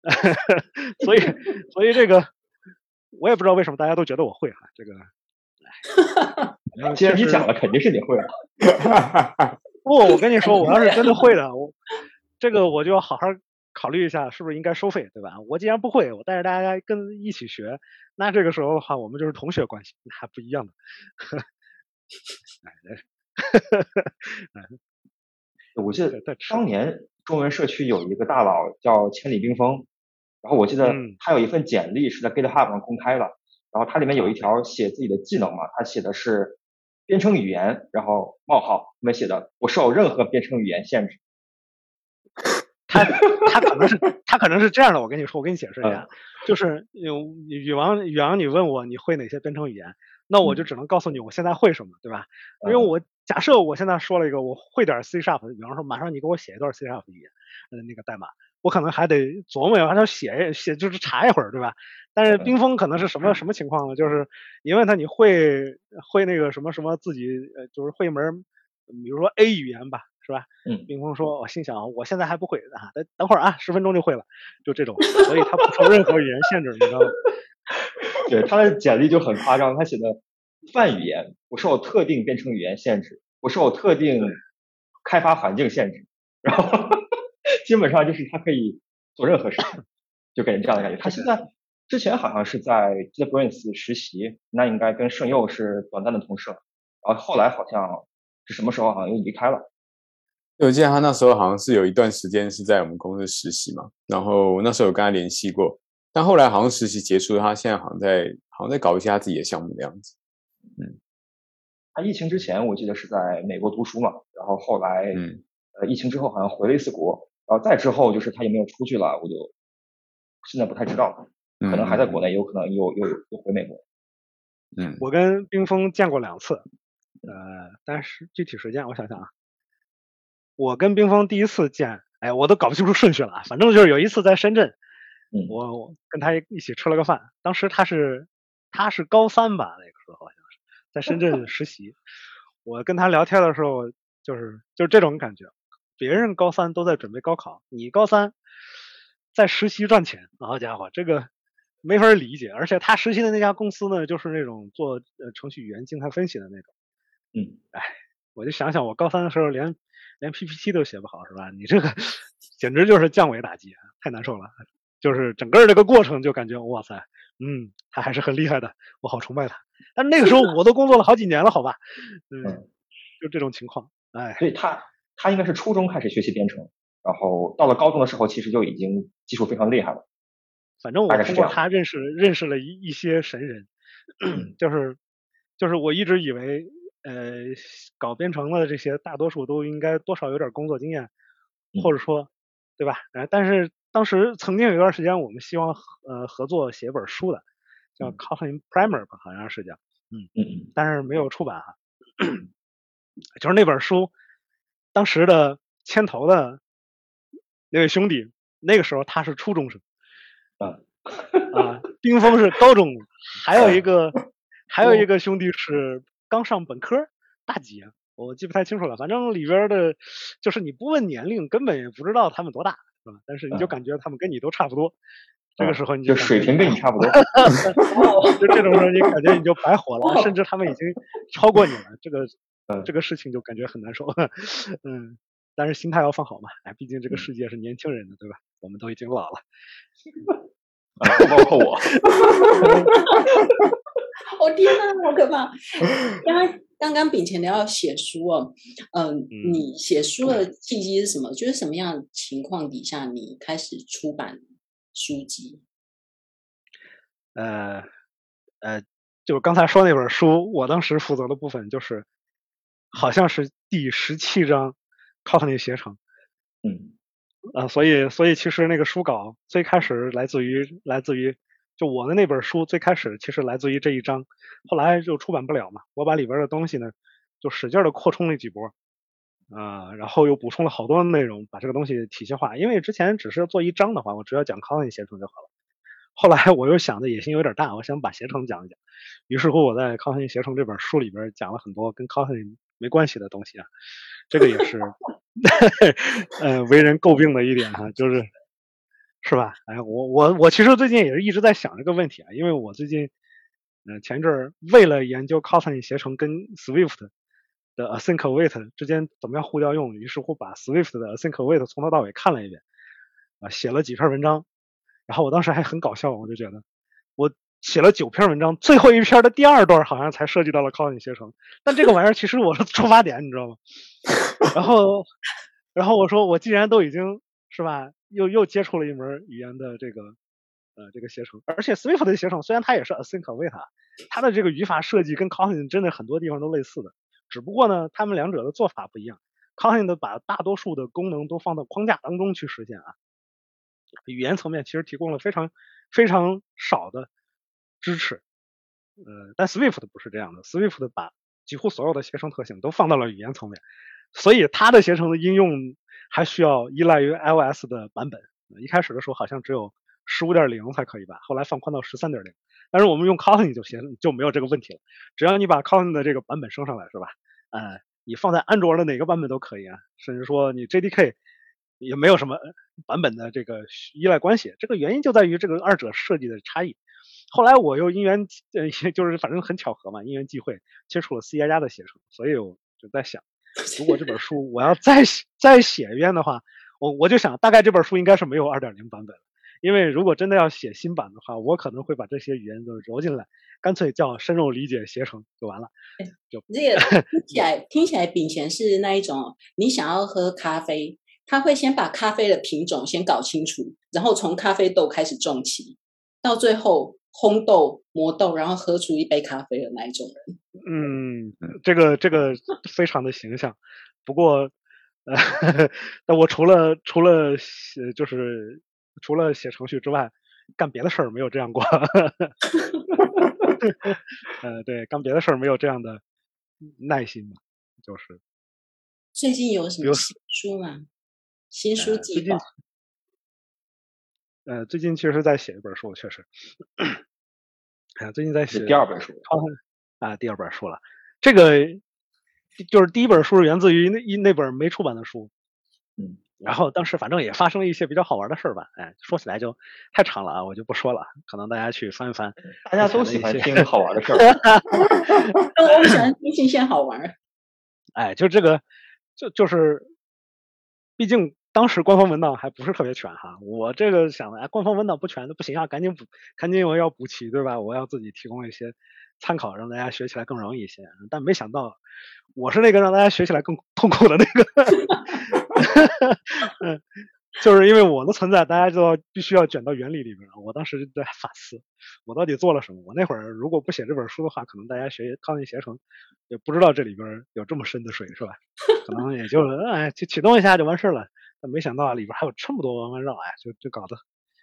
<laughs> 所以，<laughs> 所以这个我也不知道为什么大家都觉得我会哈，这个，<laughs> 既然你讲了，肯定是你会了。不，我跟你说，我要是真的会的，我这个我就要好好考虑一下，是不是应该收费，对吧？我既然不会，我带着大家跟一起学，那这个时候的话，我们就是同学关系，还不一样的。<laughs> 哎，<laughs> 我记得当年中文社区有一个大佬叫千里冰封。然后我记得他有一份简历是在 GitHub 上公开的，然后它里面有一条写自己的技能嘛，他写的是编程语言，然后冒号里面写的不受任何编程语言限制。他他可能是他可能是这样的，我跟你说，我跟你解释一下，就是宇王宇王，你问我你会哪些编程语言，那我就只能告诉你我现在会什么，对吧？因为我假设我现在说了一个我会点 C sharp，比方说马上你给我写一段 C sharp 语言，呃那个代码。我可能还得琢磨一下，还要写写，就是查一会儿，对吧？但是冰封可能是什么什么情况呢？就是你问他你会会那个什么什么自己呃，就是会一门，比如说 A 语言吧，是吧？嗯。冰封说，我心想我现在还不会啊，等等会儿啊，十分钟就会了，就这种，所以他不受任何语言限制，你知道吗？<laughs> 对，他的简历就很夸张，他写的泛语言不受特定编程语言限制，不受特定开发环境限制，然后。基本上就是他可以做任何事情，就给人这样的感觉。他现在之前好像是在 JetBrains 实习，那应该跟盛佑是短暂的同事了。然后后来好像是什么时候好像又离开了。我记得他那时候好像是有一段时间是在我们公司实习嘛，然后那时候有跟他联系过，但后来好像实习结束，他现在好像在好像在搞一些他自己的项目的样子。嗯，他疫情之前我记得是在美国读书嘛，然后后来嗯呃疫情之后好像回了一次国。然后再之后就是他有没有出去了，我就现在不太知道，可能还在国内，有可能又又又回美国。嗯，我跟冰峰见过两次，呃，但是具体时间我想想啊，我跟冰峰第一次见，哎，我都搞不清楚顺序了，反正就是有一次在深圳，我跟他一起吃了个饭，当时他是他是高三吧，那个时候好像是在深圳 <laughs> 实习，我跟他聊天的时候就是就是这种感觉。别人高三都在准备高考，你高三在实习赚钱，好家伙，这个没法理解。而且他实习的那家公司呢，就是那种做呃程序语言静态分析的那种。嗯，哎，我就想想，我高三的时候连连 PPT 都写不好，是吧？你这个简直就是降维打击啊，太难受了。就是整个这个过程就感觉哇塞，嗯，他还是很厉害的，我好崇拜他。但那个时候我都工作了好几年了，好吧？嗯，就这种情况，哎，所以他他应该是初中开始学习编程，然后到了高中的时候，其实就已经技术非常厉害了。反正我通过他认识认识了一一些神人，就是就是我一直以为呃搞编程的这些大多数都应该多少有点工作经验，或者说对吧？呃，但是。当时曾经有一段时间，我们希望呃合作写本书的，叫 Kotlin Primer 吧，好像是叫，嗯嗯，但是没有出版哈。<clears throat> 就是那本书，当时的牵头的那位兄弟，那个时候他是初中生，啊啊，冰峰是高中，还有一 <laughs> 个还有一个兄弟是刚上本科大几啊，我记不太清楚了，反正里边的，就是你不问年龄，根本也不知道他们多大。是吧？但是你就感觉他们跟你都差不多，这个时候你就水平跟你差不多，就这种时候你感觉你就白活了，甚至他们已经超过你了，这个这个事情就感觉很难受，嗯，但是心态要放好嘛，哎，毕竟这个世界是年轻人的，对吧？我们都已经老了，包括我，<laughs> 我天呐，好可怕！刚刚刚刚秉前聊要写书哦，嗯，你写书的契机是什么？就是什么样情况底下你开始出版书籍？呃呃，就刚才说那本书，我当时负责的部分就是，好像是第十七章，Kotlin 写成，嗯，呃，所以所以其实那个书稿最开始来自于来自于。就我的那本书最开始其实来自于这一章，后来就出版不了嘛，我把里边的东西呢就使劲的扩充了几波，啊，然后又补充了好多内容，把这个东西体系化。因为之前只是做一章的话，我只要讲康信携程就好了。后来我又想的野心有点大，我想把携程讲一讲，于是乎我在康信携程这本书里边讲了很多跟康信没关系的东西啊，这个也是，<laughs> 呃，为人诟病的一点哈，就是。是吧？哎，我我我其实最近也是一直在想这个问题啊，因为我最近，嗯，前阵儿为了研究 Kotlin 携程跟 Swift 的 async await 之间怎么样互调用，于是乎把 Swift 的 async await 从头到尾看了一遍，啊，写了几篇文章，然后我当时还很搞笑，我就觉得我写了九篇文章，最后一篇的第二段好像才涉及到了 Kotlin 携程，但这个玩意儿其实我是出发点，你知道吗？然后，然后我说我既然都已经是吧？又又接触了一门语言的这个呃这个携程，而且 Swift 的携程虽然它也是 async await，它的这个语法设计跟 Kotlin 真的很多地方都类似的，只不过呢，他们两者的做法不一样。Kotlin 的把大多数的功能都放到框架当中去实现啊，语言层面其实提供了非常非常少的支持，呃，但 Swift 不是这样的，Swift 把几乎所有的携程特性都放到了语言层面，所以它的携程的应用。还需要依赖于 iOS 的版本，一开始的时候好像只有十五点零才可以吧，后来放宽到十三点零。但是我们用 Kotlin 就行，就没有这个问题了。只要你把 Kotlin 的这个版本升上来，是吧？呃，你放在安卓的哪个版本都可以啊，甚至说你 JDK 也没有什么版本的这个依赖关系。这个原因就在于这个二者设计的差异。后来我又因缘呃，<laughs> 就是反正很巧合嘛，因缘际会接触了 C 加加的写程，所以我就在想。如果这本 <laughs> 书我要再写再写一遍的话，我我就想大概这本书应该是没有二点零版本因为如果真的要写新版的话，我可能会把这些语言都揉进来，干脆叫深入理解携程就完了。就这个听起来听起来，丙前是那一种，你想要喝咖啡，他会先把咖啡的品种先搞清楚，然后从咖啡豆开始种起，到最后。烘豆磨豆，然后喝出一杯咖啡的那一种人。嗯，这个这个非常的形象。不过，呃，<laughs> 那我除了除了写就是除了写程序之外，干别的事儿没有这样过。<laughs> 呃，对，干别的事儿没有这样的耐心嘛，就是。最近有什么书吗？新书计划。呃，最近其实在写一本书，确实。哎呀，最近在写第二本书。啊，第二本书了。这个就是第一本书是源自于那一那本没出版的书。嗯。然后当时反正也发生了一些比较好玩的事儿吧，哎，说起来就太长了啊，我就不说了，可能大家去翻一翻。大家都喜欢听好玩的事儿。<laughs> <laughs> 我喜欢听新鲜好玩。哎，就这个，就就是，毕竟当时官方文档还不是特别全哈，我这个想的，哎，官方文档不全，的不行啊，赶紧补，赶紧我要补齐，对吧？我要自己提供一些参考，让大家学起来更容易一些。但没想到，我是那个让大家学起来更痛苦的那个。<laughs> 就是因为我的存在，大家就必须要卷到原理里边。我当时就在反思，我到底做了什么？我那会儿如果不写这本书的话，可能大家学康定鞋城也不知道这里边有这么深的水，是吧？可能也就哎，就启动一下就完事了。但没想到里边还有这么多弯弯绕，哎，就就搞得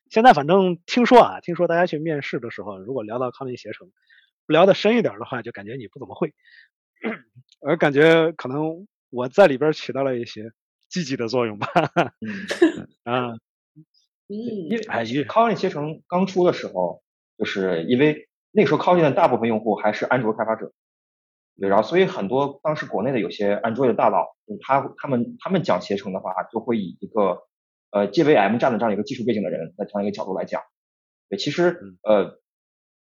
现在反正听说啊，听说大家去面试的时候，如果聊到康定协成，聊的深一点的话，就感觉你不怎么会。<clears throat> 我感觉可能我在里边起到了一些。积极的作用吧，<laughs> 啊，嗯，因为康定携程刚出的时候，就是因为那时候康定的大部分用户还是安卓开发者，对，然后所以很多当时国内的有些安卓的大佬，他他们他们讲携程的话，就会以一个呃 JVM 站的这样一个技术背景的人的这样一个角度来讲，对，其实呃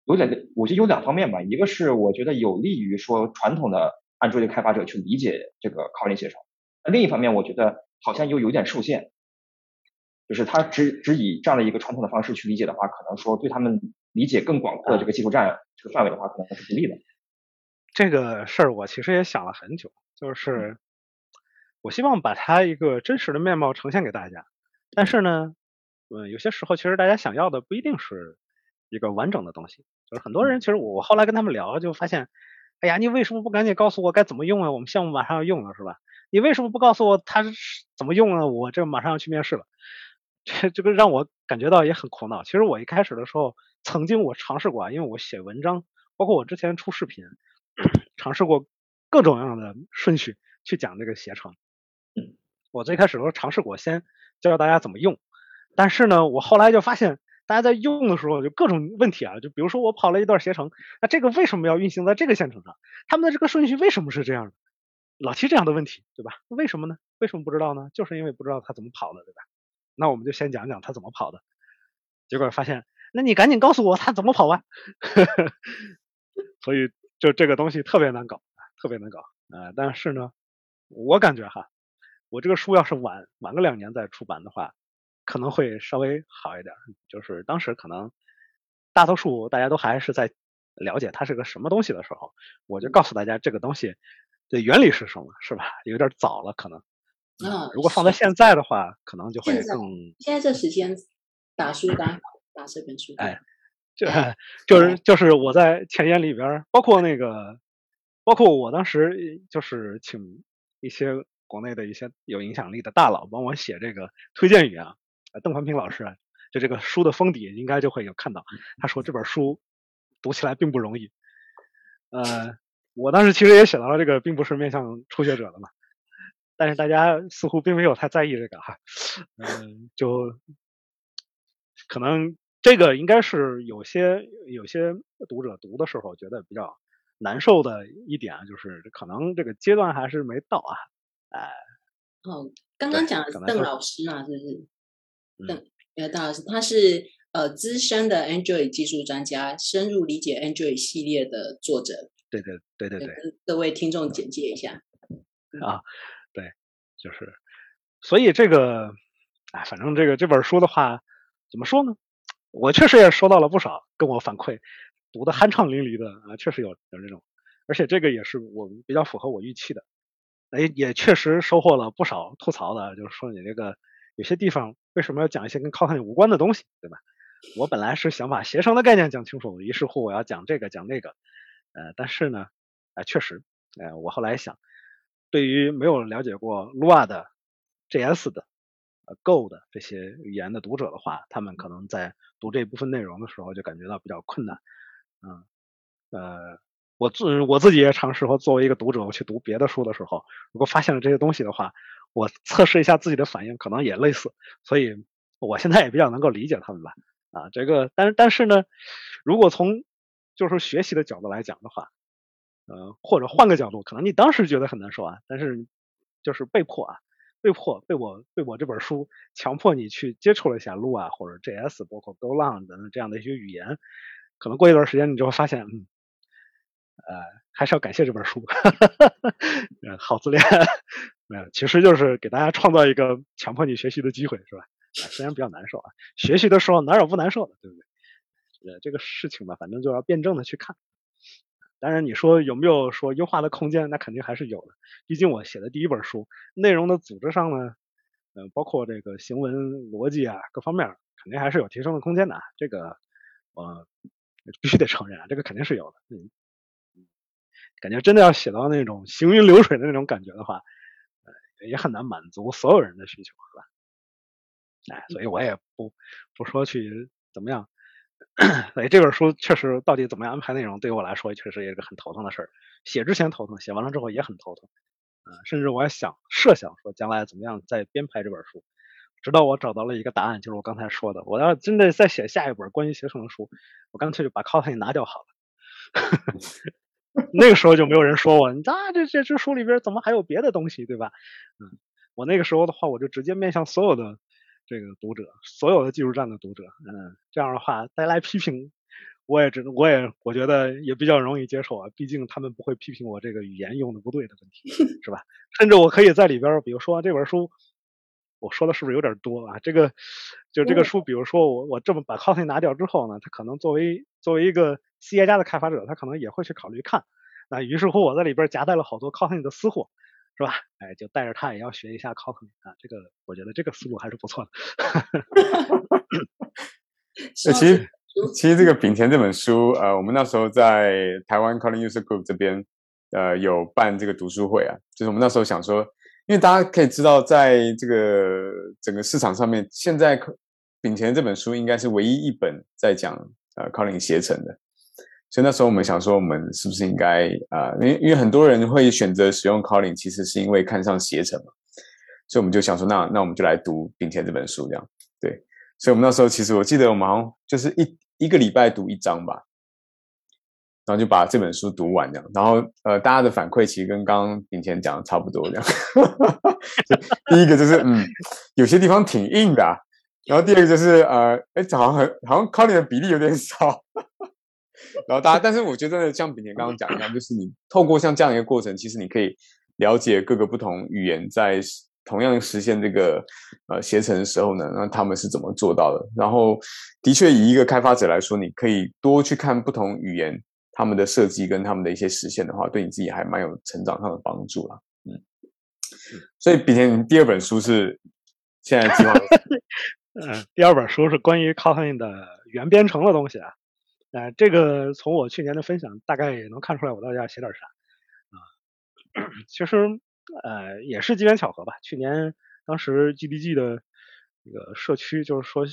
有两个，我觉得有两方面吧，一个是我觉得有利于说传统的安卓的开发者去理解这个康定携程。那另一方面，我觉得好像又有点受限，就是他只只以这样的一个传统的方式去理解的话，可能说对他们理解更广阔的这个技术站这个范围的话，可能是不利的。这个事儿我其实也想了很久，就是我希望把它一个真实的面貌呈现给大家，但是呢，嗯，有些时候其实大家想要的不一定是一个完整的东西，就是很多人其实我后来跟他们聊就发现，哎呀，你为什么不赶紧告诉我该怎么用啊？我们项目马上要用了，是吧？你为什么不告诉我它是怎么用啊？我这马上要去面试了，这这个让我感觉到也很苦恼。其实我一开始的时候，曾经我尝试过啊，因为我写文章，包括我之前出视频，<clears throat> 尝试过各种各样的顺序去讲这个携程。我最开始的时候尝试过，先教教大家怎么用，但是呢，我后来就发现，大家在用的时候就各种问题啊，就比如说我跑了一段携程，那这个为什么要运行在这个线程上？他们的这个顺序为什么是这样的？老提这样的问题，对吧？为什么呢？为什么不知道呢？就是因为不知道他怎么跑的，对吧？那我们就先讲讲他怎么跑的。结果发现，那你赶紧告诉我他怎么跑吧。<laughs> 所以就这个东西特别难搞，特别难搞啊！但是呢，我感觉哈，我这个书要是晚晚个两年再出版的话，可能会稍微好一点。就是当时可能大多数大家都还是在了解它是个什么东西的时候，我就告诉大家这个东西。的原理是什么？是吧？有点早了，可能。嗯。如果放在现在的话，可能就会更。现在这时间打书打打这本书。哎，就 <laughs> 就是就是我在前言里边，包括那个，包括我当时就是请一些国内的一些有影响力的大佬帮我写这个推荐语啊。邓凡平老师，就这个书的封底应该就会有看到，他说这本书读起来并不容易。呃。我当时其实也写到了这个，并不是面向初学者的嘛，但是大家似乎并没有太在意这个哈，嗯，就可能这个应该是有些有些读者读的时候觉得比较难受的一点啊，就是可能这个阶段还是没到啊，哎，哦，刚刚讲的是邓老师嘛，是不是？邓呃，邓老师他是呃资深的 Android 技术专家，深入理解 Android 系列的作者。对对对对对，各位听众简介一下啊，对，就是，所以这个，啊，反正这个这本书的话，怎么说呢？我确实也收到了不少跟我反馈，读的酣畅淋漓的啊，确实有有这种，而且这个也是我比较符合我预期的，哎，也确实收获了不少吐槽的，就是说你这个有些地方为什么要讲一些跟靠汉无关的东西，对吧？我本来是想把携程的概念讲清楚，于是乎我要讲这个讲那个。呃，但是呢，呃，确实，呃，我后来想，对于没有了解过 Lua 的 JS 的呃 Go 的这些语言的读者的话，他们可能在读这部分内容的时候就感觉到比较困难。嗯，呃，我自我自己也尝试过，作为一个读者，我去读别的书的时候，如果发现了这些东西的话，我测试一下自己的反应，可能也类似。所以，我现在也比较能够理解他们吧。啊，这个，但是但是呢，如果从就是学习的角度来讲的话，呃，或者换个角度，可能你当时觉得很难受啊，但是就是被迫啊，被迫被我被我这本书强迫你去接触了一下 Lua 或者 JS，包括 GoLang 等等这样的一些语言，可能过一段时间你就会发现，嗯，呃，还是要感谢这本书，<laughs> 嗯，好自恋，没有，其实就是给大家创造一个强迫你学习的机会，是吧？虽然比较难受啊，学习的时候哪有不难受的，对不对？呃，这个事情吧，反正就要辩证的去看。当然，你说有没有说优化的空间？那肯定还是有的。毕竟我写的第一本书，内容的组织上呢，嗯，包括这个行文逻辑啊，各方面肯定还是有提升的空间的。这个我必须得承认啊，这个肯定是有的。嗯，感觉真的要写到那种行云流水的那种感觉的话，也很难满足所有人的需求，是吧？哎，所以我也不不说去怎么样。所 <clears throat> 以这本书确实到底怎么样安排内容，对于我来说确实也是很头疼的事儿。写之前头疼，写完了之后也很头疼。啊，甚至我还想设想说将来怎么样再编排这本书，直到我找到了一个答案，就是我刚才说的，我要真的再写下一本关于携程的书，我干脆就把 c o t 拿掉好了。<laughs> 那个时候就没有人说我，你啊这这这书里边怎么还有别的东西，对吧？嗯，我那个时候的话，我就直接面向所有的。这个读者，所有的技术站的读者，嗯，这样的话带来批评，我也只我也我觉得也比较容易接受啊，毕竟他们不会批评我这个语言用的不对的问题，<laughs> 是吧？甚至我可以在里边，比如说这本书，我说的是不是有点多啊？这个就这个书，比如说我我这么把 Kotlin 拿掉之后呢，他可能作为作为一个 C 加的开发者，他可能也会去考虑看，那于是乎我在里边夹带了好多 Kotlin 的私货。是吧？哎，就带着他也要学一下 Kotlin 啊，这个我觉得这个思路还是不错的。<laughs> 那其实其实这个丙田这本书，呃，我们那时候在台湾 Kotlin User Group 这边，呃，有办这个读书会啊。就是我们那时候想说，因为大家可以知道，在这个整个市场上面，现在丙田这本书应该是唯一一本在讲呃 Kotlin 写成的。所以那时候我们想说，我们是不是应该啊？因为因为很多人会选择使用 Kotlin，其实是因为看上携程嘛。所以我们就想说，那那我们就来读并且这本书这样。对，所以我们那时候其实我记得我们好像就是一一个礼拜读一章吧，然后就把这本书读完这样。然后呃，大家的反馈其实跟刚刚并且讲的差不多这样。<laughs> 第一个就是嗯，有些地方挺硬的。然后第二个就是呃，哎，好像很好像 Kotlin 的比例有点少。然后大家，但是我觉得像炳田刚刚讲一样，就是你透过像这样一个过程，其实你可以了解各个不同语言在同样实现这个呃携程的时候呢，那他们是怎么做到的？然后的确以一个开发者来说，你可以多去看不同语言他们的设计跟他们的一些实现的话，对你自己还蛮有成长上的帮助了。嗯，所以炳田第二本书是现在计划，<laughs> 嗯，第二本书是关于 Kotlin 的原编程的东西啊。呃，这个从我去年的分享大概也能看出来，我到底要写点啥啊？其实呃也是机缘巧合吧。去年当时 GDG 的这个社区就是说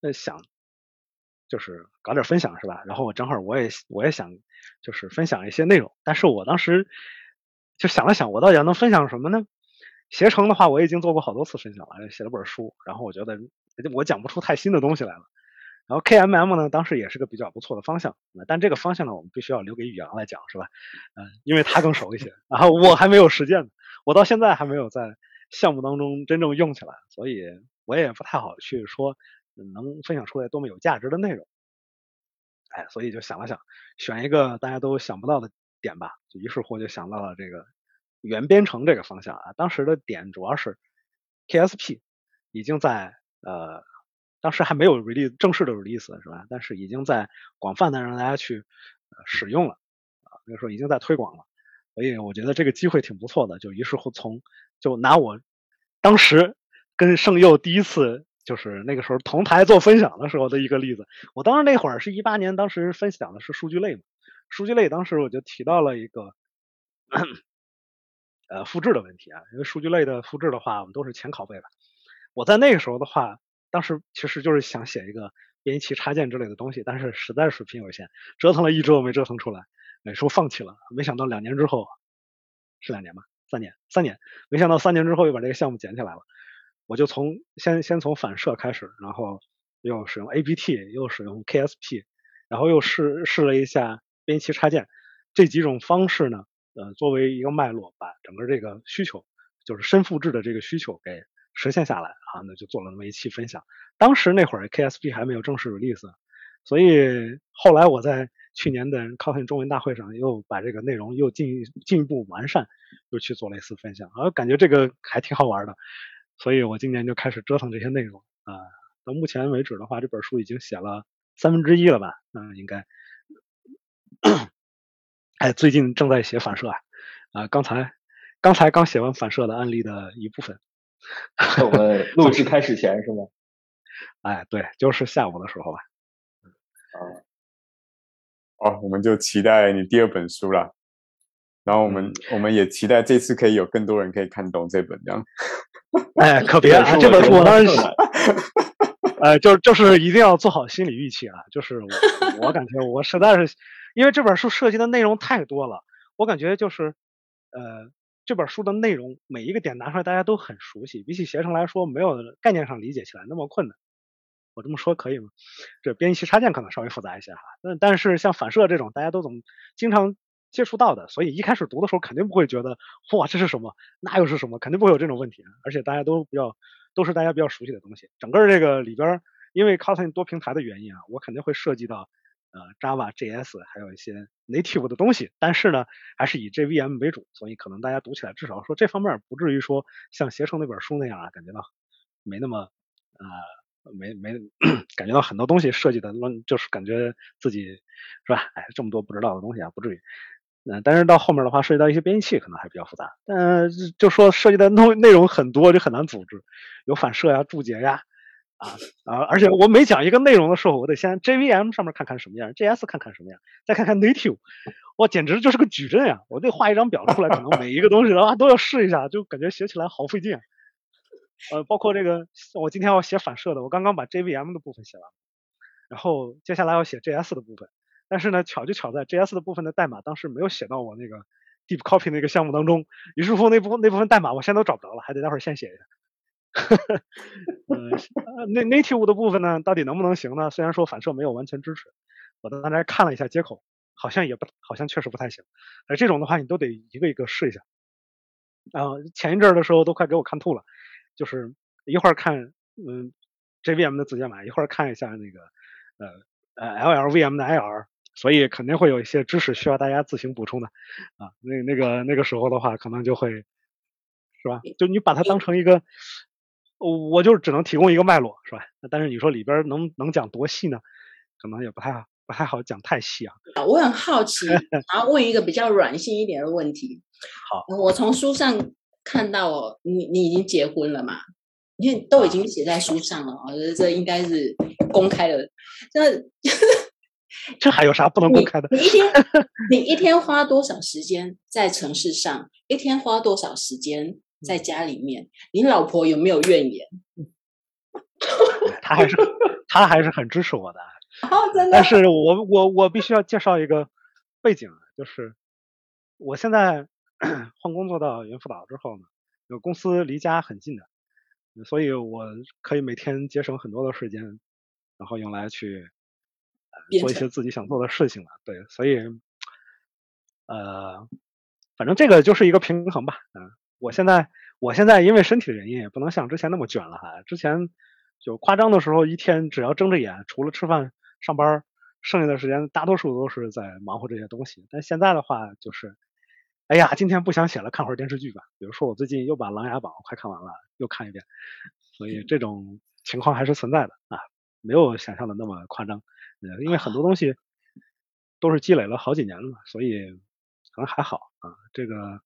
呃想，就是搞点分享是吧？然后我正好我也我也想就是分享一些内容，但是我当时就想了想，我到底要能分享什么呢？携程的话，我已经做过好多次分享了，写了本书，然后我觉得我讲不出太新的东西来了。然后 KMM 呢，当时也是个比较不错的方向，但这个方向呢，我们必须要留给宇阳来讲，是吧？嗯，因为他更熟一些。然后我还没有实践，我到现在还没有在项目当中真正用起来，所以我也不太好去说能分享出来多么有价值的内容。哎，所以就想了想，选一个大家都想不到的点吧，就于是乎就想到了这个原编程这个方向啊。当时的点主要是 KSP 已经在呃。当时还没有 release 正式的 release 是吧？但是已经在广泛的让大家去使用了啊，那个时候已经在推广了，所以我觉得这个机会挺不错的。就于是乎从就拿我当时跟圣佑第一次就是那个时候同台做分享的时候的一个例子，我当时那会儿是一八年，当时分享的是数据类嘛，数据类当时我就提到了一个呃复制的问题啊，因为数据类的复制的话，我们都是前拷贝的，我在那个时候的话。当时其实就是想写一个编译器插件之类的东西，但是实在水平有限，折腾了一周没折腾出来，哎，说放弃了。没想到两年之后，是两年吧？三年，三年。没想到三年之后又把这个项目捡起来了。我就从先先从反射开始，然后又使用 APT，又使用 KSP，然后又试试了一下编译器插件这几种方式呢，呃，作为一个脉络，把整个这个需求就是深复制的这个需求给实现下来啊，那就做了那么一期分享。当时那会儿 KSP 还没有正式 release，所以后来我在去年的 c o f i n 中文大会上又把这个内容又进进一步完善，又去做了一次分享，啊，感觉这个还挺好玩的，所以我今年就开始折腾这些内容啊。到目前为止的话，这本书已经写了三分之一了吧？嗯，应该。哎，最近正在写反射啊，啊，刚才刚才刚写完反射的案例的一部分。<laughs> 我们 <laughs> 录制开始前是吗？哎，对，就是下午的时候吧。啊，哦，我们就期待你第二本书了。然后我们我们也期待这次可以有更多人可以看懂这本这样。<laughs> 哎，可别啊！这本书我当时，呃，就就是一定要做好心理预期啊！就是我我感觉我实在是，因为这本书涉及的内容太多了，我感觉就是呃。这本书的内容每一个点拿出来，大家都很熟悉。比起携程来说，没有概念上理解起来那么困难。我这么说可以吗？这编译器插件可能稍微复杂一些哈。但但是像反射这种，大家都总经常接触到的，所以一开始读的时候肯定不会觉得哇这是什么，那又是什么，肯定不会有这种问题。而且大家都比较都是大家比较熟悉的东西。整个这个里边，因为 c o t l i n 多平台的原因啊，我肯定会涉及到。呃，Java、JS 还有一些 native 的东西，但是呢，还是以 JVM 为主，所以可能大家读起来至少说这方面不至于说像携程那本书那样啊，感觉到没那么呃没没感觉到很多东西设计的乱，就是感觉自己是吧？哎，这么多不知道的东西啊，不至于。嗯，但是到后面的话，涉及到一些编译器，可能还比较复杂。嗯，就说涉及的内内容很多，就很难组织，有反射呀、注解呀。啊啊！而且我每讲一个内容的时候，我得先 JVM 上面看看什么样，JS 看看什么样，再看看 Native，我简直就是个矩阵呀！我得画一张表出来，可能每一个东西的话都要试一下，就感觉写起来好费劲。呃，包括这个，我今天要写反射的，我刚刚把 JVM 的部分写完，然后接下来要写 JS 的部分，但是呢，巧就巧在 JS 的部分的代码当时没有写到我那个 Deep Copy 那个项目当中，于是乎那部那部分代码我现在都找不着了，还得待会儿现写一下。呵 <laughs> 呵，嗯，那 native 的部分呢，到底能不能行呢？虽然说反射没有完全支持，我刚才看了一下接口，好像也不，好像确实不太行。哎，这种的话，你都得一个一个试一下。啊，前一阵的时候都快给我看吐了，就是一会儿看嗯 JVM 的子解码，一会儿看一下那个呃呃 LLVM 的 IR，所以肯定会有一些知识需要大家自行补充的。啊，那那个那个时候的话，可能就会是吧？就你把它当成一个。我就只能提供一个脉络，是吧？但是你说里边能能讲多细呢？可能也不太不太好讲太细啊。我很好奇，<laughs> 然后问一个比较软性一点的问题。好，我从书上看到你你已经结婚了嘛？你都已经写在书上了，我觉得这应该是公开的。这 <laughs> 这还有啥不能公开的？你一天 <laughs> 你一天花多少时间在城市上？一天花多少时间？在家里面，你老婆有没有怨言？<laughs> 他还是他还是很支持我的。<laughs> 哦，真的。但是我我我必须要介绍一个背景，就是我现在 <clears throat> 换工作到云辅导之后呢，有公司离家很近的，所以我可以每天节省很多的时间，然后用来去做一些自己想做的事情了。对，所以呃，反正这个就是一个平衡吧，嗯。我现在，我现在因为身体的原因，也不能像之前那么卷了哈。之前就夸张的时候，一天只要睁着眼，除了吃饭、上班，剩下的时间大多数都是在忙活这些东西。但现在的话，就是，哎呀，今天不想写了，看会儿电视剧吧。比如说，我最近又把《琅琊榜》快看完了，又看一遍。所以这种情况还是存在的啊，没有想象的那么夸张。因为很多东西都是积累了好几年了嘛，所以可能还好啊。这个。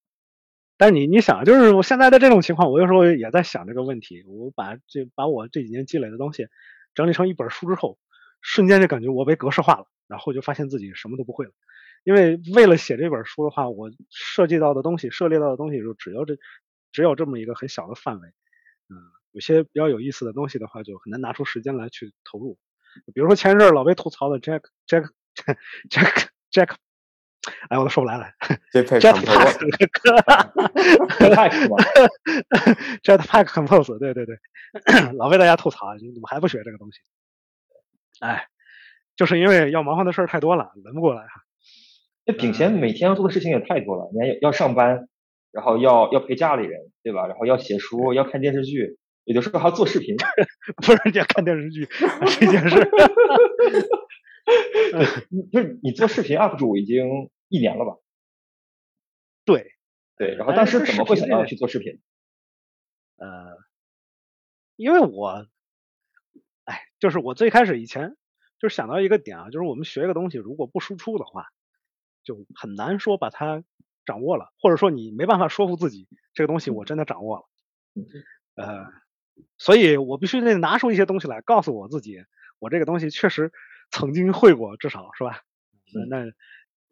但是你你想，就是我现在的这种情况，我有时候也在想这个问题。我把这把我这几年积累的东西整理成一本书之后，瞬间就感觉我被格式化了，然后就发现自己什么都不会了。因为为了写这本书的话，我涉及到的东西、涉猎到的东西就只有这只有这么一个很小的范围。嗯，有些比较有意思的东西的话，就很难拿出时间来去投入。比如说前一阵老被吐槽的 Jack Jack Jack Jack。哎，我都说不来了。<laughs> <laughs> Jetpack Compose，对对对，老被大家吐槽，你怎么还不学这个东西？哎，就是因为要忙活的事儿太多了，轮不过来哈。那秉贤每天要做的事情也太多了，你还要上班，然后要要陪家里人，对吧？然后要写书，要看电视剧，有的时候还要做视频。<laughs> 不是要看电视剧这件事。就是你做视频 UP 主已经一年了吧？对对，然后当时怎么会想到去做视频？呃，因为我，哎，就是我最开始以前就是想到一个点啊，就是我们学一个东西，如果不输出的话，就很难说把它掌握了，或者说你没办法说服自己这个东西我真的掌握了。呃，所以我必须得拿出一些东西来告诉我自己，我这个东西确实曾经会过，至少是吧？那，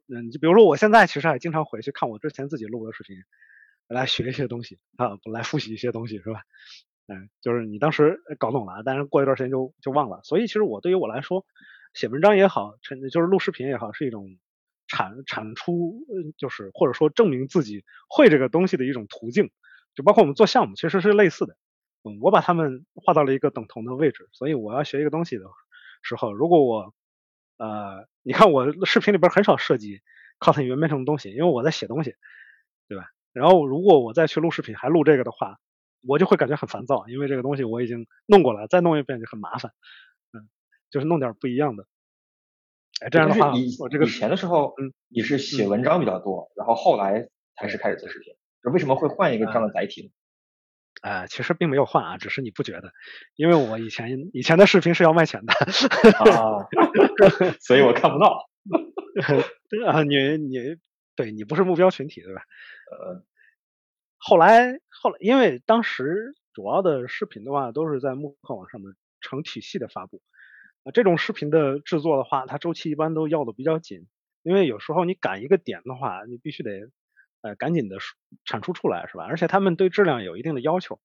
嗯，就比如说我现在其实还经常回去看我之前自己录的视频，来学一些东西啊，来复习一些东西，是吧？嗯，就是你当时搞懂了，但是过一段时间就就忘了。所以其实我对于我来说，写文章也好，就是录视频也好，是一种产产出，就是或者说证明自己会这个东西的一种途径。就包括我们做项目，其实是类似的。嗯，我把他们划到了一个等同的位置。所以我要学一个东西的时候，如果我呃，你看我视频里边很少涉及 Kotlin 原编程的东西，因为我在写东西，对吧？然后如果我再去录视频还录这个的话，我就会感觉很烦躁，因为这个东西我已经弄过了，再弄一遍就很麻烦。嗯，就是弄点不一样的。哎，这样的话，我这个以前的时候，嗯，你是写文章比较多，然后后来才是开始做视频。为什么会换一个这样的载体呢？呃，其实并没有换啊，只是你不觉得，因为我以前以前的视频是要卖钱的啊，<laughs> 所以我看不到。<laughs> 啊，你你对你不是目标群体对吧？呃，后来后来，因为当时主要的视频的话都是在慕课网上面成体系的发布啊，这种视频的制作的话，它周期一般都要的比较紧，因为有时候你赶一个点的话，你必须得。呃，赶紧的产出出来是吧？而且他们对质量有一定的要求，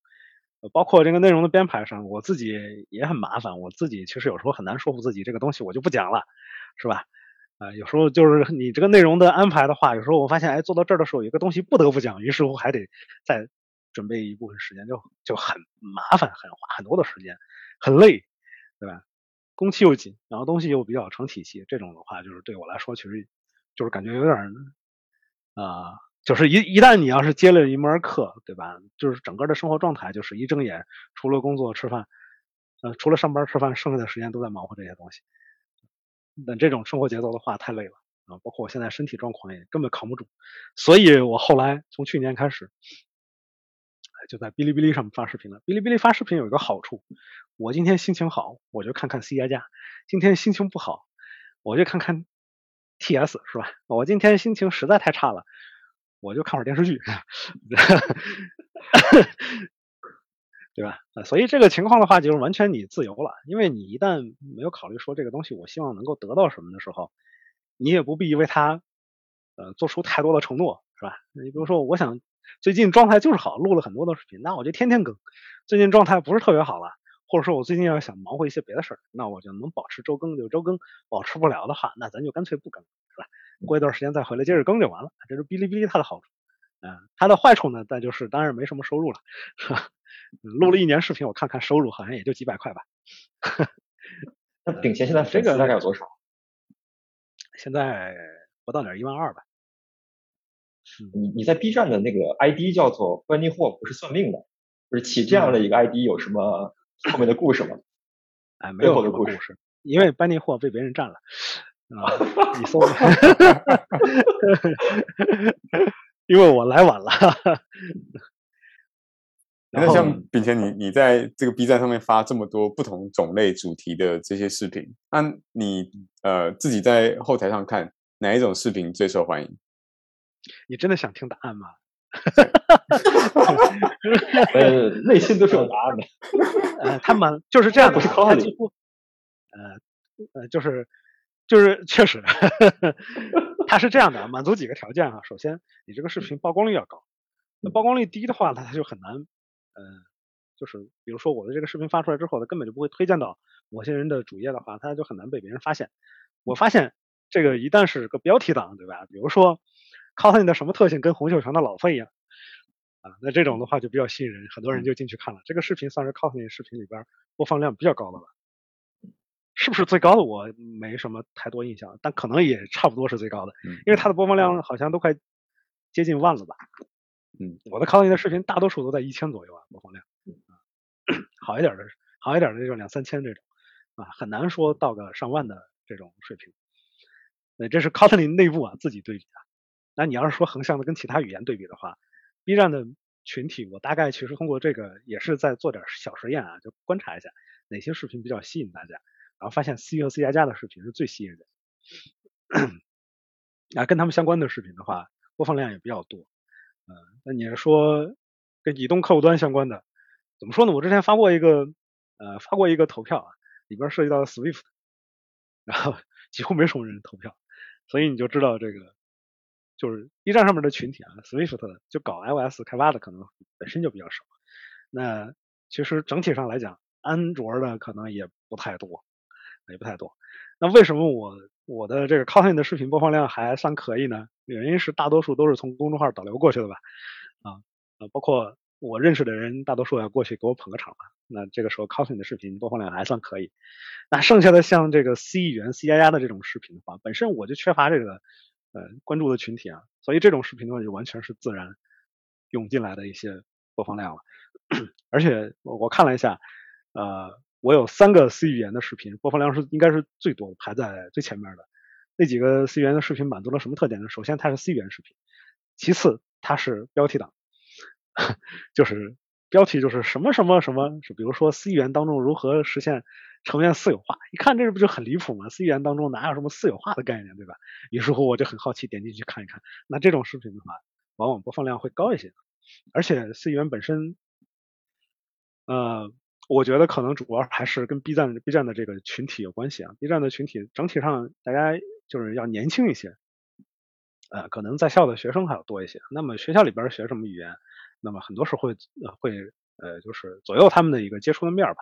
包括这个内容的编排上，我自己也很麻烦。我自己其实有时候很难说服自己，这个东西我就不讲了，是吧？啊，有时候就是你这个内容的安排的话，有时候我发现，哎，做到这儿的时候，有一个东西不得不讲，于是乎还得再准备一部分时间，就就很麻烦，很花很多的时间，很累，对吧？工期又紧，然后东西又比较成体系，这种的话，就是对我来说，其实就是感觉有点啊。就是一一旦你要是接了一门课，对吧？就是整个的生活状态就是一睁眼，除了工作吃饭，呃，除了上班吃饭，剩下的时间都在忙活这些东西。那这种生活节奏的话太累了啊！包括我现在身体状况也根本扛不住，所以我后来从去年开始，就在哔哩哔哩上面发视频了。哔哩哔哩发视频有一个好处，我今天心情好，我就看看 C 加加；今天心情不好，我就看看 TS，是吧？我今天心情实在太差了。我就看会儿电视剧，<laughs> 对吧？所以这个情况的话，就是完全你自由了。因为你一旦没有考虑说这个东西，我希望能够得到什么的时候，你也不必为他呃做出太多的承诺，是吧？你比如说，我想最近状态就是好，录了很多的视频，那我就天天更。最近状态不是特别好了，或者说我最近要想忙活一些别的事儿，那我就能保持周更就周更，保持不了的话，那咱就干脆不更，是吧？过一段时间再回来接着更就完了，这是哔哩哔哩它的好处。嗯，它的坏处呢，那就是当然没什么收入了，是吧？录了一年视频，我看看收入好像也就几百块吧。<laughs> 那顶前现在粉丝大概有多少？现在不到点一万二吧。你你在 B 站的那个 ID 叫做“关尼货不是算命的”，就是起这样的一个 ID 有什么后面的故事吗？<laughs> 哎，没有的故事，因为班尼货被别人占了。啊，你搜，<laughs> 因为我来晚了。那像秉前，你你在这个 B 站上面发这么多不同种类主题的这些视频，那你呃自己在后台上看哪一种视频最受欢迎？你真的想听答案吗？<laughs> 呃，内心都是有答案的。<laughs> 呃，他们就是这样，不是靠几乎，呃呃，就是。就是确实，<laughs> 他是这样的，满足几个条件哈。首先，你这个视频曝光率要高，那曝光率低的话，它它就很难，嗯，就是比如说我的这个视频发出来之后，它根本就不会推荐到某些人的主页的话，它就很难被别人发现。我发现这个一旦是个标题党，对吧？比如说你的什么特性跟洪秀全的老费一样啊，那这种的话就比较吸引人，很多人就进去看了。这个视频算是 cos 你视频里边播放量比较高的了。是不是最高的？我没什么太多印象，但可能也差不多是最高的，因为它的播放量好像都快接近万了吧。嗯，我的 Kotlin 的视频大多数都在一千左右啊播放量，啊，好一点的好一点的就两三千这种，啊，很难说到个上万的这种水平。那这是 Kotlin 内部啊自己对比的。那你要是说横向的跟其他语言对比的话，B 站的群体我大概其实通过这个也是在做点小实验啊，就观察一下哪些视频比较吸引大家，然后发现 C 和 C 加加的视频是最吸引人。啊，跟他们相关的视频的话，播放量也比较多。嗯，那你是说跟移动客户端相关的，怎么说呢？我之前发过一个呃发过一个投票啊，里边涉及到 Swift，然后 <laughs> 几乎没什么人投票，所以你就知道这个。就是 B 站上面的群体啊，Swift 就搞 iOS 开发的可能本身就比较少。那其实整体上来讲，安卓的可能也不太多，也不太多。那为什么我我的这个 Kotlin 的视频播放量还算可以呢？原因是大多数都是从公众号导流过去的吧？啊啊，包括我认识的人，大多数要过去给我捧个场吧。那这个时候 Kotlin 的视频播放量还算可以。那剩下的像这个 C 语言 C 加加的这种视频的话，本身我就缺乏这个。呃，关注的群体啊，所以这种视频的话就完全是自然涌进来的一些播放量了。<clears throat> 而且我我看了一下，呃，我有三个 C 语言的视频播放量是应该是最多，排在最前面的。那几个 C 语言的视频满足了什么特点呢？首先它是 C 语言视频，其次它是标题党，<laughs> 就是标题就是什么什么什么，比如说 C 语言当中如何实现。成员私有化，一看这不就很离谱吗？C 语言当中哪有什么私有化的概念，对吧？于是乎我就很好奇，点进去看一看。那这种视频的话，往往播放量会高一些。而且 C 语言本身，呃，我觉得可能主要还是跟 B 站 B 站的这个群体有关系啊。B 站的群体整体上大家就是要年轻一些，呃，可能在校的学生还要多一些。那么学校里边学什么语言，那么很多时候会会。呃，就是左右他们的一个接触的面吧，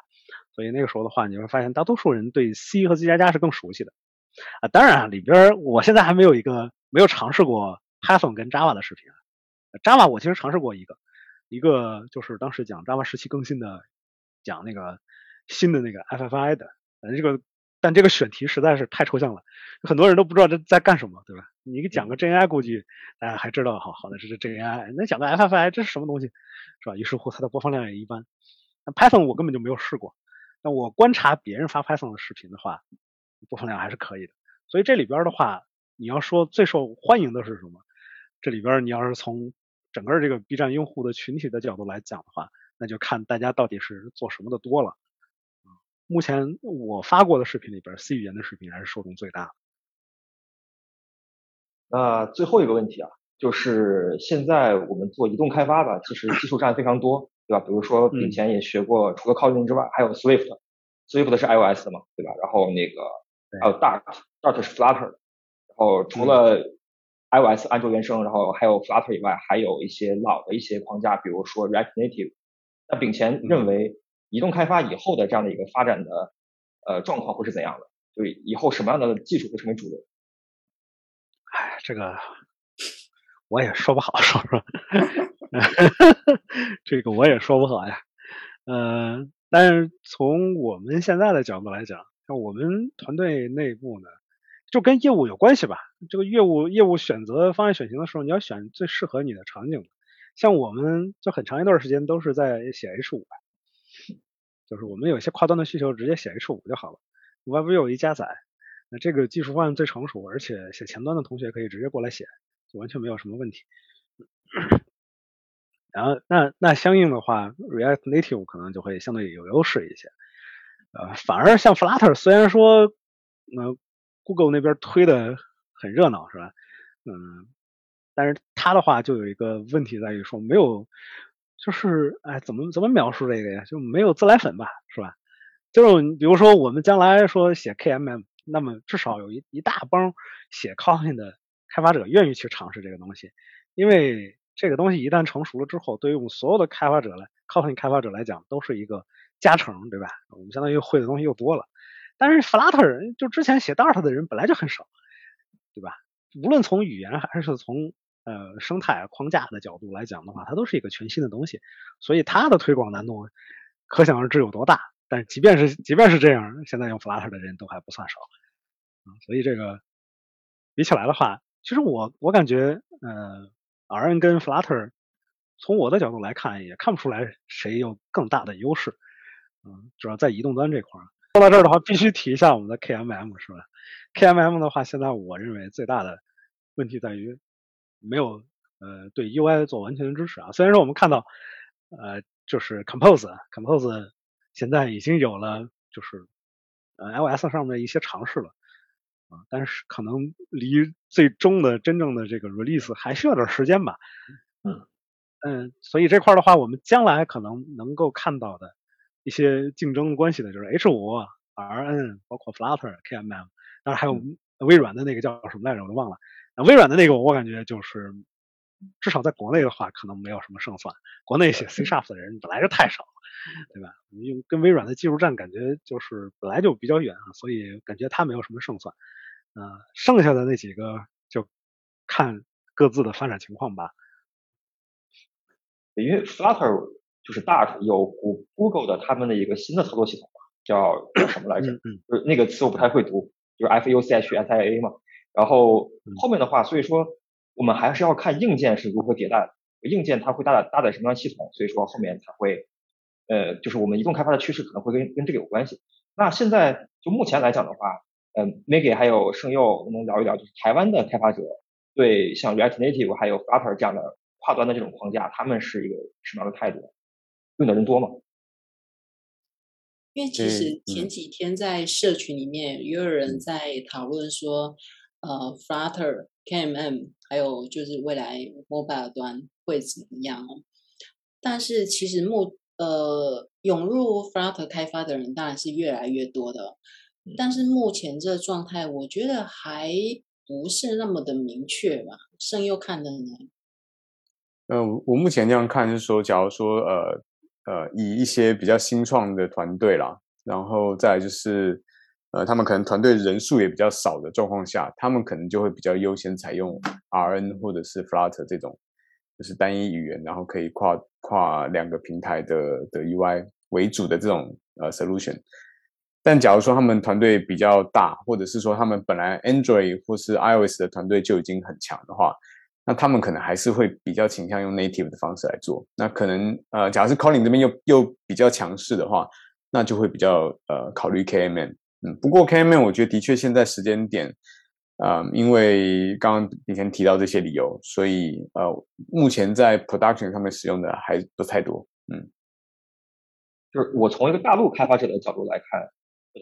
所以那个时候的话，你会发现大多数人对 C 和 C 加加是更熟悉的啊。当然里边我现在还没有一个没有尝试过 Python 跟 Java 的视频，Java 我其实尝试过一个，一个就是当时讲 Java 十七更新的，讲那个新的那个 FFI 的，反正这个。但这个选题实在是太抽象了，很多人都不知道这在干什么，对吧？你给讲个 GNI，估计大家还知道，好好的这是 GNI，那讲个 FFI，这是什么东西，是吧？于是乎它的播放量也一般。那 Python 我根本就没有试过，那我观察别人发 Python 的视频的话，播放量还是可以的。所以这里边的话，你要说最受欢迎的是什么？这里边你要是从整个这个 B 站用户的群体的角度来讲的话，那就看大家到底是做什么的多了。目前我发过的视频里边，C 语言的视频还是受众最大的。那最后一个问题啊，就是现在我们做移动开发的，其实技术栈非常多，对吧？比如说以前也学过，除了 Kotlin 之外，还有 Swift，Swift 是 iOS 的嘛，对吧？然后那个还有 Dart，Dart 是 Flutter 的。然后除了 iOS 安卓原生，然后还有 Flutter 以外，还有一些老的一些框架，比如说 React Native。那秉前认为。移动开发以后的这样的一个发展的呃状况会是怎样的？就是以后什么样的技术会成为主流？哎，这个我也说不好，说说，<laughs> 这个我也说不好呀。呃，但是从我们现在的角度来讲，像我们团队内部呢，就跟业务有关系吧。这个业务业务选择方案选型的时候，你要选最适合你的场景。像我们就很长一段时间都是在写 H 五。就是我们有些跨端的需求，直接写 H 五就好了 Web View 一加载，那这个技术方案最成熟，而且写前端的同学可以直接过来写，就完全没有什么问题。然后那那相应的话，React Native 可能就会相对有优势一些。呃，反而像 Flutter，虽然说那 Google 那边推的很热闹，是吧？嗯，但是它的话就有一个问题在于说没有。就是哎，怎么怎么描述这个呀？就没有自来粉吧，是吧？就是比如说我们将来说写 KMM，那么至少有一一大帮写 Cotlin 的开发者愿意去尝试这个东西，因为这个东西一旦成熟了之后，对于我们所有的开发者来，Cotlin 开发者来讲都是一个加成，对吧？我们相当于会的东西又多了。但是 Flutter 就之前写 Dart 的人本来就很少，对吧？无论从语言还是从呃，生态框架的角度来讲的话，它都是一个全新的东西，所以它的推广难度可想而知有多大。但即便是即便是这样，现在用 Flutter 的人都还不算少啊。所以这个比起来的话，其实我我感觉，呃，RN 跟 Flutter 从我的角度来看，也看不出来谁有更大的优势。嗯，主要在移动端这块儿。说到这儿的话，必须提一下我们的 KMM 是吧？KMM 的话，现在我认为最大的问题在于没有呃对 UI 做完全的支持啊。虽然说我们看到呃就是 Compose，Compose 现在已经有了就是呃 iOS 上面一些尝试了啊，但是可能离最终的真正的这个 release 还需要点时间吧。嗯嗯，所以这块的话，我们将来可能能够看到的。一些竞争关系的，就是 H 五、RN，包括 Flutter、KMM，当然还有微软的那个叫什么来着，我都忘了。那微软的那个，我感觉就是至少在国内的话，可能没有什么胜算。国内写 C Sharp 的人本来就太少了，对吧？用跟微软的技术站感觉就是本来就比较远啊，所以感觉它没有什么胜算。呃，剩下的那几个就看各自的发展情况吧。因为 Flutter。就是 Dart 有 Google 的他们的一个新的操作系统嘛，叫叫什么来着？就是那个词我不太会读，就是 F U C H S I A 嘛。然后后面的话，所以说我们还是要看硬件是如何迭代，硬件它会搭载搭载什么样的系统，所以说后面才会呃，就是我们移动开发的趋势可能会跟跟这个有关系。那现在就目前来讲的话，嗯，Maggie 还有盛佑能聊一聊，就是台湾的开发者对像 React Native 还有 Flutter 这样的跨端的这种框架，他们是一个什么样的态度？用的人多吗？因为其实前几天在社群里面也有人在讨论说，呃，Flutter、KMM 还有就是未来 mobile 端会怎么样哦？但是其实目呃涌入 Flutter 开发的人当然是越来越多的，但是目前这状态我觉得还不是那么的明确吧？盛佑看的呢？呃，我目前这样看是说，假如说呃。呃，以一些比较新创的团队啦，然后再就是，呃，他们可能团队人数也比较少的状况下，他们可能就会比较优先采用 RN 或者是 Flutter 这种，就是单一语言，然后可以跨跨两个平台的的 UI 为主的这种呃 solution。但假如说他们团队比较大，或者是说他们本来 Android 或是 iOS 的团队就已经很强的话，那他们可能还是会比较倾向用 native 的方式来做。那可能呃，假如是 Colin 这边又又比较强势的话，那就会比较呃考虑 KMN。嗯，不过 KMN 我觉得的确现在时间点，啊，因为刚刚以前提到这些理由，所以呃，目前在 production 上面使用的还不太多。嗯，就是我从一个大陆开发者的角度来看，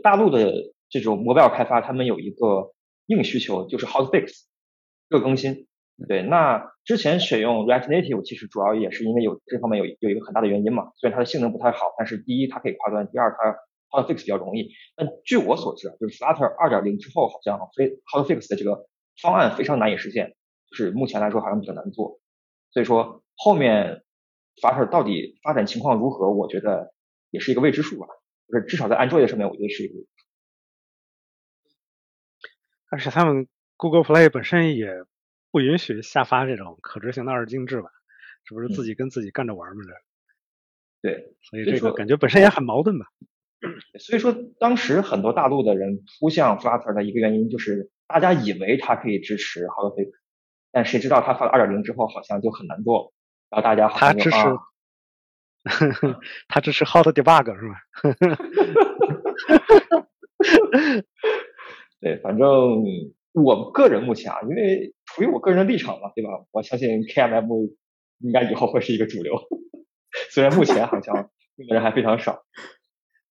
大陆的这种 mobile 开发，他们有一个硬需求，就是 hot fix，热更新。对，那之前选用 React Native 其实主要也是因为有这方面有有一个很大的原因嘛。虽然它的性能不太好，但是第一它可以跨端，第二它 Hotfix 比较容易。但据我所知啊，就是 Flutter 2.0之后好像非 Hotfix 的这个方案非常难以实现，就是目前来说好像比较难做。所以说后面 Flutter 到底发展情况如何，我觉得也是一个未知数吧。就是至少在 Android 上面，我觉得是一个。而且他们 Google Play 本身也。不允许下发这种可执行的二进制吧？是不是自己跟自己干着玩嘛？这对，所以这个感觉本身也很矛盾吧。<clears throat> 所以说，当时很多大陆的人扑向 Flutter 的一个原因，就是大家以为它可以支持 Hotfix，但谁知道它发了二点零之后，好像就很难做。然后大家他支持，<laughs> 他支持 Hot Debug 是吧？<laughs> 对，反正我个人目前啊，因为。出于我个人的立场嘛，对吧？我相信 KMM 应该以后会是一个主流，<laughs> 虽然目前好像用的人还非常少。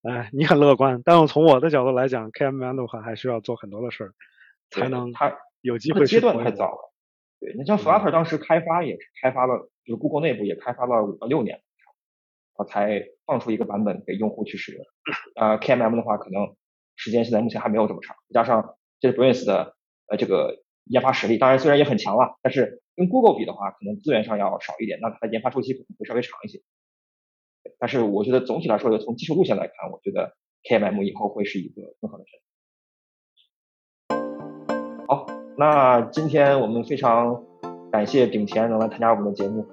哎，你很乐观，但我从我的角度来讲，KMM 的话还需要做很多的事儿，才能它有机会。阶段太早了。对，你像 Flutter 当时开发也是开发了，就是 Google 内部也开发了五到六年，啊，才放出一个版本给用户去使用。啊，KMM 的话，可能时间现在目前还没有这么长，加上这 b r a n c e 的呃这个。研发实力当然虽然也很强了，但是跟 Google 比的话，可能资源上要少一点，那它的研发周期可能会稍微长一些。但是我觉得总体来说，从技术路线来看，我觉得 KMM 以后会是一个更好的选择。好，那今天我们非常感谢炳前能来参加我们的节目。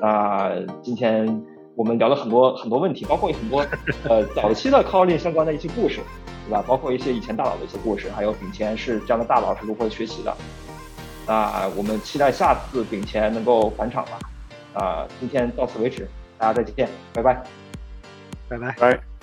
那今天我们聊了很多很多问题，包括很多呃早期的 Calling 相关的一些故事。对吧？包括一些以前大佬的一些故事，还有炳前是这样的大佬是如何学习的。那我们期待下次炳前能够返场吧。啊，今天到此为止，大家再见，拜拜，拜拜。拜。